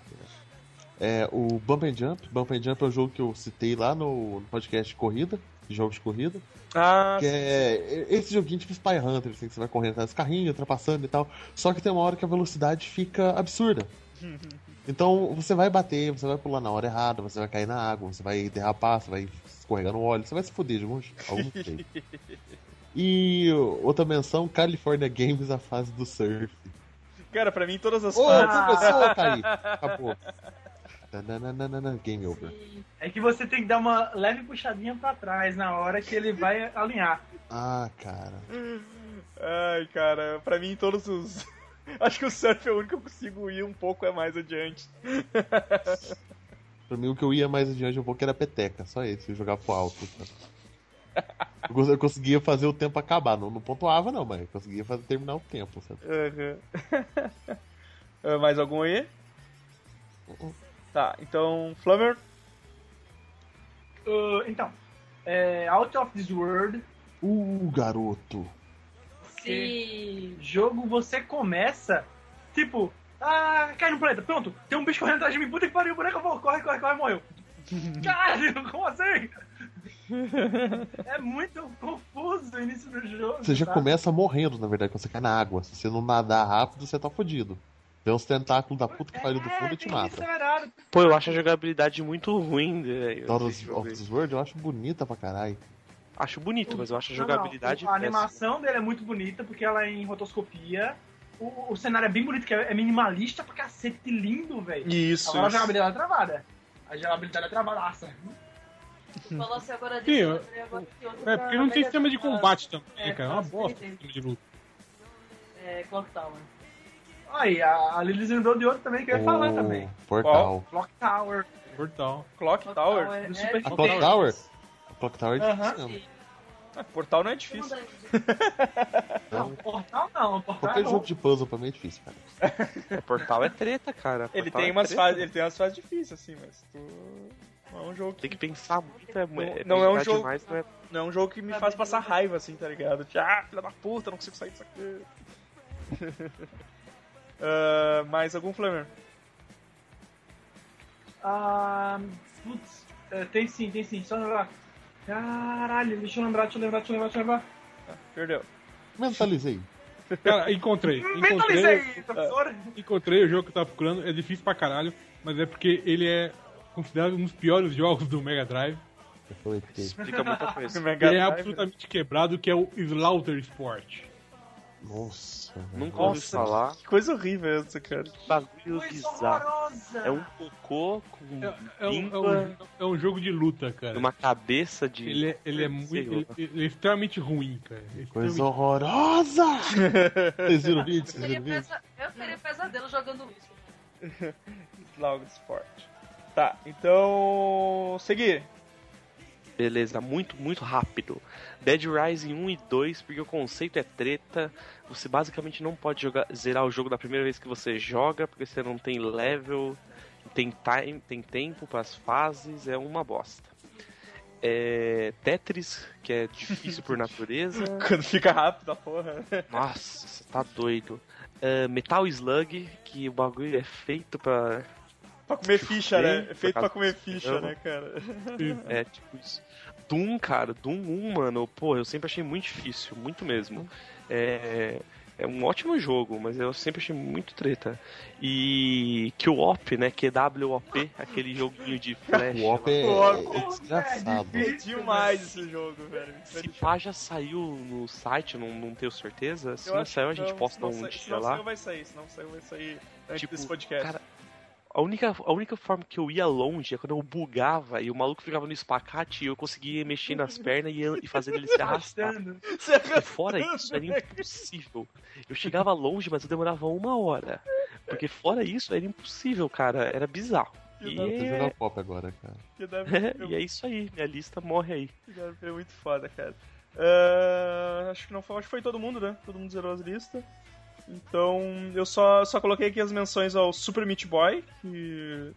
É, o Bump and Jump. Bump and Jump é o jogo que eu citei lá no, podcast de corrida, de jogos de corrida. Ah, Que é esse joguinho tipo Spy Hunter, assim, que você vai correndo atrás dos carrinhos, ultrapassando e tal. Só que tem uma hora que a velocidade fica absurda. Então você vai bater, você vai pular na hora errada, você vai cair na água, você vai derrapar, você vai escorregar no óleo, você vai se fuder de algum, algum jeito. E outra menção, California Games, a fase do surf. cara, pra mim todas as Ô, fases. começou a cair. Acabou. Game over. É que você tem que dar uma leve puxadinha pra trás na hora que ele vai alinhar. Ah, cara. Ai, cara, pra mim todos os. Acho que o surf é o único que eu consigo ir um pouco é mais adiante. Pra mim, o que eu ia mais adiante um pouco era peteca, só esse, eu jogava pro alto. Eu, cons- eu conseguia fazer o tempo acabar, não, não pontuava não, mas eu conseguia fazer, terminar o tempo, sabe? Aham. Ah, mais algum aí? Tá, então, Flammer. Uh, então, é, Out of This World, Uh, garoto. Sim. jogo você começa, tipo, ah, cai no planeta, pronto, tem um bicho correndo atrás de mim, puta que pariu, boneco, eu vou, corre, corre, corre, morreu. Caralho, como assim? É muito confuso o início do jogo. Você já tá? começa morrendo, na verdade, quando você cai na água. Se você não nadar rápido, você tá fudido. Vem uns tentáculos da puta que pariu do fundo e te mata. Pô, eu acho a jogabilidade muito ruim, velho. Out desse of, this World eu acho bonita pra caralho. Acho bonito, mas eu acho a Não, jogabilidade não, A péssima. animação dele é muito bonita, porque ela é em rotoscopia. O, o cenário é bem bonito, que é, é minimalista pra cacete, lindo, velho. Isso, Agora a isso. jogabilidade é travada. A jogabilidade é travadaça. Tu falou assim agora disso, eu- agora É, porque não tem sistema de combate também, É, cara. É uma bosta o sistema de luta. É, Clock Tower. Aí, a, a Lili lembrou de outro também que eu ia falar também. Portal. Clock Tower. Portal. Clock Clock Tower? Tower do é Super A Nintendo. Clock Tower? A Clock Tower é difícil mesmo. Ah, portal não é difícil. Não, Portal não, Portal Qualquer é jogo de puzzle pra mim é difícil, cara. O portal é treta, cara. Ele tem, é umas treta. fases, ele tem umas fases difíceis, assim, mas tu. Não é um jogo que, Tem que pensar muito, é, é, não é um jogo- demais, não é não é um jogo que me faz passar raiva, assim, tá ligado? Tipo, ah, filha da puta, não consigo sair disso aqui. Ah, mais algum Flamer? Ah, putz, é, tem sim, tem sim. Só lembrar. Caralho, deixa eu lembrar, deixa eu lembrar, deixa eu lembrar, deixa eu lembrar. Perdeu. Mentalizei. Cara, encontrei. Encontrei, Mentalizei, professor. encontrei o jogo que eu tava procurando. É difícil pra caralho, mas é porque ele é considerado um dos piores jogos do Mega Drive. Eu falei que explica muita coisa. Mega Ele é absolutamente quebrado, que é o Slaughter Sport. Nossa. Nunca ouvi falar. Que coisa horrível essa, cara. Bagulho Coisa bizarro. horrorosa! É um cocô com É, é um, é, um, é um jogo de luta, cara. uma cabeça de. Ele é, ele é muito. Ele, ele é extremamente ruim, cara. É Coisa extremamente- horrorosa! Vocês viram o vídeo? Eu Vocês teria, viram o vídeo? pesa... eu teria pesadelo jogando isso. Logo Sport. Tá, então. Seguir. Beleza, muito, muito rápido. Dead Rising 1 e 2, porque o conceito é treta. Você basicamente não pode jogar, zerar o jogo da primeira vez que você joga, porque você não tem level, tem, time, tem tempo para as fases, é uma bosta. É, Tetris, que é difícil por natureza. Quando fica rápido a porra. Nossa, você tá doido. É, Metal Slug, que o bagulho é feito pra. Pra comer ficha, né? Por É feito pra comer ficha, cinema. né, cara? É, tipo isso. Doom, cara, Doom 1, mano, pô, eu sempre achei muito difícil, muito mesmo. É, é um ótimo jogo, mas eu sempre achei muito treta. E QOP, né, QWOP, aquele joguinho de flash. O Op é, O é desgraçado. É demais esse jogo, velho. Se pá já saiu no site, não, não tenho certeza. Se Eu não saiu, a que gente não, posta não um dia não lá. saiu, vai sair. Se não saiu, vai sair antes Tipo, desse podcast. cara, A única, a única forma que eu ia longe é quando eu bugava e o maluco ficava no espacate e eu conseguia mexer nas pernas e, e fazer ele se arrastar. E fora isso, era impossível. Eu chegava longe, mas eu demorava uma hora. Porque fora isso, era impossível, cara. Era bizarro. E é, pop agora, cara. Que deve, ser, e é isso aí, minha lista morre aí. ser muito foda, cara. Ah, acho que não foi, acho que foi todo mundo, né? Todo mundo zerou as listas. Então, eu só, só coloquei aqui as menções ao Super Meat Boy, que,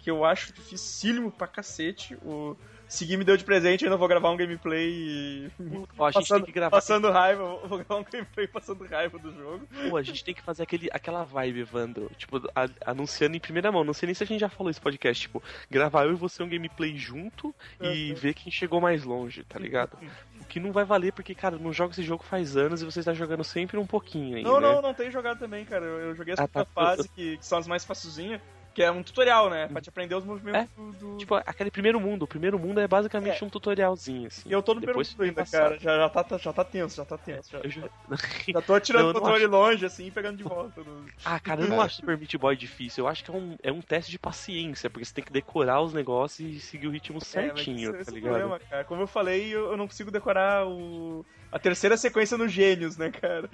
que eu acho dificílimo pra cacete. O Segui me deu de presente, ainda vou gravar um gameplay e... Ó, a gente passando, tem que gravar. passando raiva, vou- vou gravar um gameplay passando raiva do jogo. Pô, a gente tem que fazer aquele, aquela vibe, Evandro. Tipo, a- anunciando em primeira mão. Não sei nem se a gente já falou esse podcast. Tipo, gravar eu e você um gameplay junto e Uhum. ver quem chegou mais longe, tá ligado? O que não vai valer, porque, cara, não jogo esse jogo faz anos e você está jogando sempre um pouquinho ainda. Não, né? não, não tem jogado também, cara. Eu, eu joguei a Ah, tá. fase, que, que são as mais facilzinhas, que é um tutorial, né? Pra te aprender os movimentos do, do- Tipo, aquele primeiro mundo. O primeiro mundo é basicamente um tutorialzinho, assim. E eu tô no Depois primeiro mundo ainda, cara. Já, já, tá, já tá tenso, já tá tenso. Já, já- já tô atirando o controle acho. longe, assim, e pegando de volta. no- Ah, cara, eu não acho Super Meat Boy difícil. Eu acho que é um, é um teste de paciência, porque você tem que decorar os negócios e seguir o ritmo É, mas certinho, esse- esse tá é o ligado? problema, cara. Como eu falei, eu, eu não consigo decorar o... a terceira sequência no Gênios, né, cara?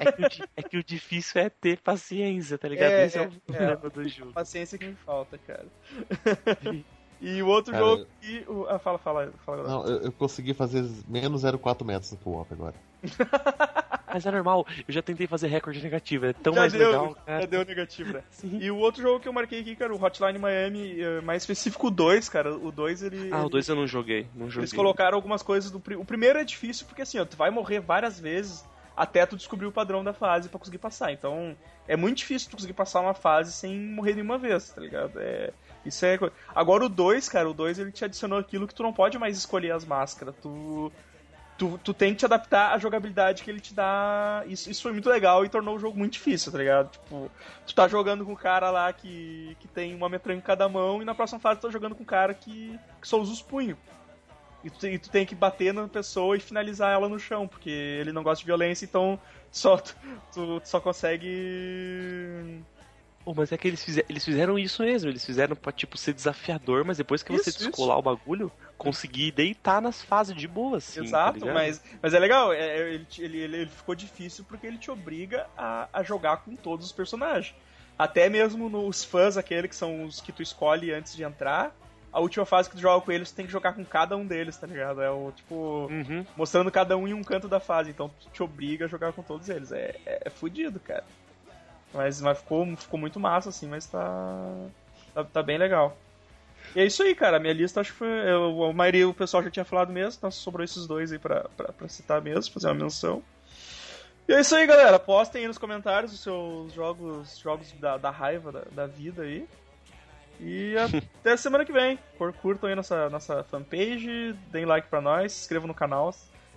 É que, o, é que o difícil é ter paciência, tá ligado? É, Esse é, é, o problema do jogo. Paciência que me falta, cara. e o outro Cara, jogo que... o- Ah, fala, fala, fala. agora. Não, eu, eu consegui fazer menos 0,4 metros no co-op agora. Mas é normal, eu já tentei fazer recorde negativo, é tão já mais deu, legal, já cara. deu negativo, né? Sim. E o outro jogo que eu marquei aqui, cara, o Hotline Miami, eh, mais específico o 2, cara. O 2 ele. Ah, o ele- 2 eu não joguei, não joguei. Eles colocaram algumas coisas do. O primeiro é difícil porque assim, ó, tu vai morrer várias vezes até tu descobrir o padrão da fase pra conseguir passar. Então, é muito difícil tu conseguir passar uma fase sem morrer nenhuma vez, tá ligado? É. Isso é. Agora o 2, cara, o 2 ele te adicionou aquilo que tu não pode mais escolher as máscaras. Tu. Tu, tu tem que te adaptar à jogabilidade que ele te dá. Isso, isso foi muito legal e tornou o jogo muito difícil, tá ligado? Tipo, tu tá jogando com um cara lá que, que tem uma metranca em cada mão e na próxima fase tu tá jogando com um cara que, que só usa os punhos. E tu, e tu tem que bater na pessoa e finalizar ela no chão, porque ele não gosta de violência, então só, tu, tu só consegue. Mas é que eles, fizer- eles fizeram isso mesmo, eles fizeram pra, tipo, ser desafiador, mas depois que você Isso, descolar o bagulho, conseguir deitar nas fases de boa, assim, tá Exato, ligado? mas, mas é legal, é, é, ele, ele, ele, ele ficou difícil porque ele te obriga a, a jogar com todos os personagens. Até mesmo nos fãs, aquele que são os que tu escolhe antes de entrar, a última fase que tu joga com eles, tu tem que jogar com cada um deles, tá ligado? É o tipo. Uhum. mostrando cada um em um canto da fase, então tu te obriga a jogar com todos eles. É, é, é fudido, cara. Mas, mas ficou, ficou muito massa, assim, mas tá, tá. tá bem legal. E é isso aí, cara. A minha lista acho que foi. Eu, a maioria o pessoal já tinha falado mesmo, então sobrou esses dois aí pra, pra, pra citar mesmo, fazer uma menção. E é isso aí, galera. Postem aí nos comentários os seus jogos, jogos da, da raiva da, da vida aí. E até semana que vem. Curtam aí nossa, nossa fanpage, deem like pra nós, se inscrevam no canal.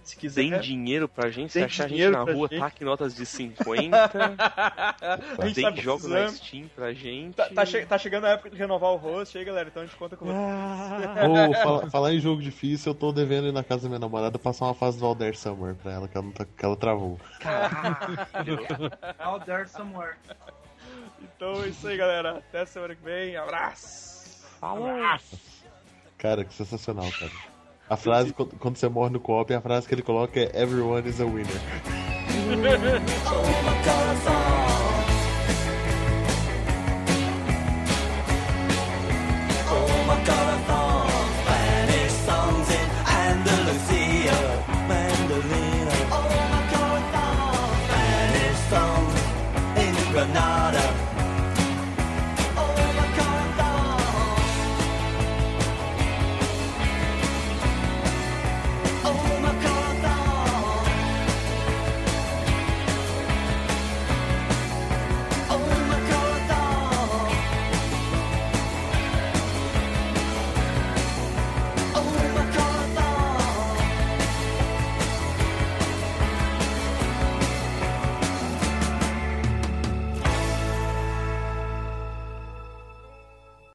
Se quiser. Deem dinheiro pra gente, se Deem achar a gente dinheiro na rua, gente. taque notas de 50. a gente tá jogos na. Steam pra gente. Tá, tá che- tá chegando a época de renovar o host aí, galera, então a gente conta com vocês. Ô, fala- falar em jogo difícil, eu tô devendo ir na casa da minha namorada passar uma fase do Alder Summer pra ela, que ela, não tá- que ela travou. Out there somewhere. Então é isso aí, galera. Até semana que vem. Abraço! Cara, que sensacional, cara. A frase, quando você morre no co-op, a frase que ele coloca é Everyone is a winner.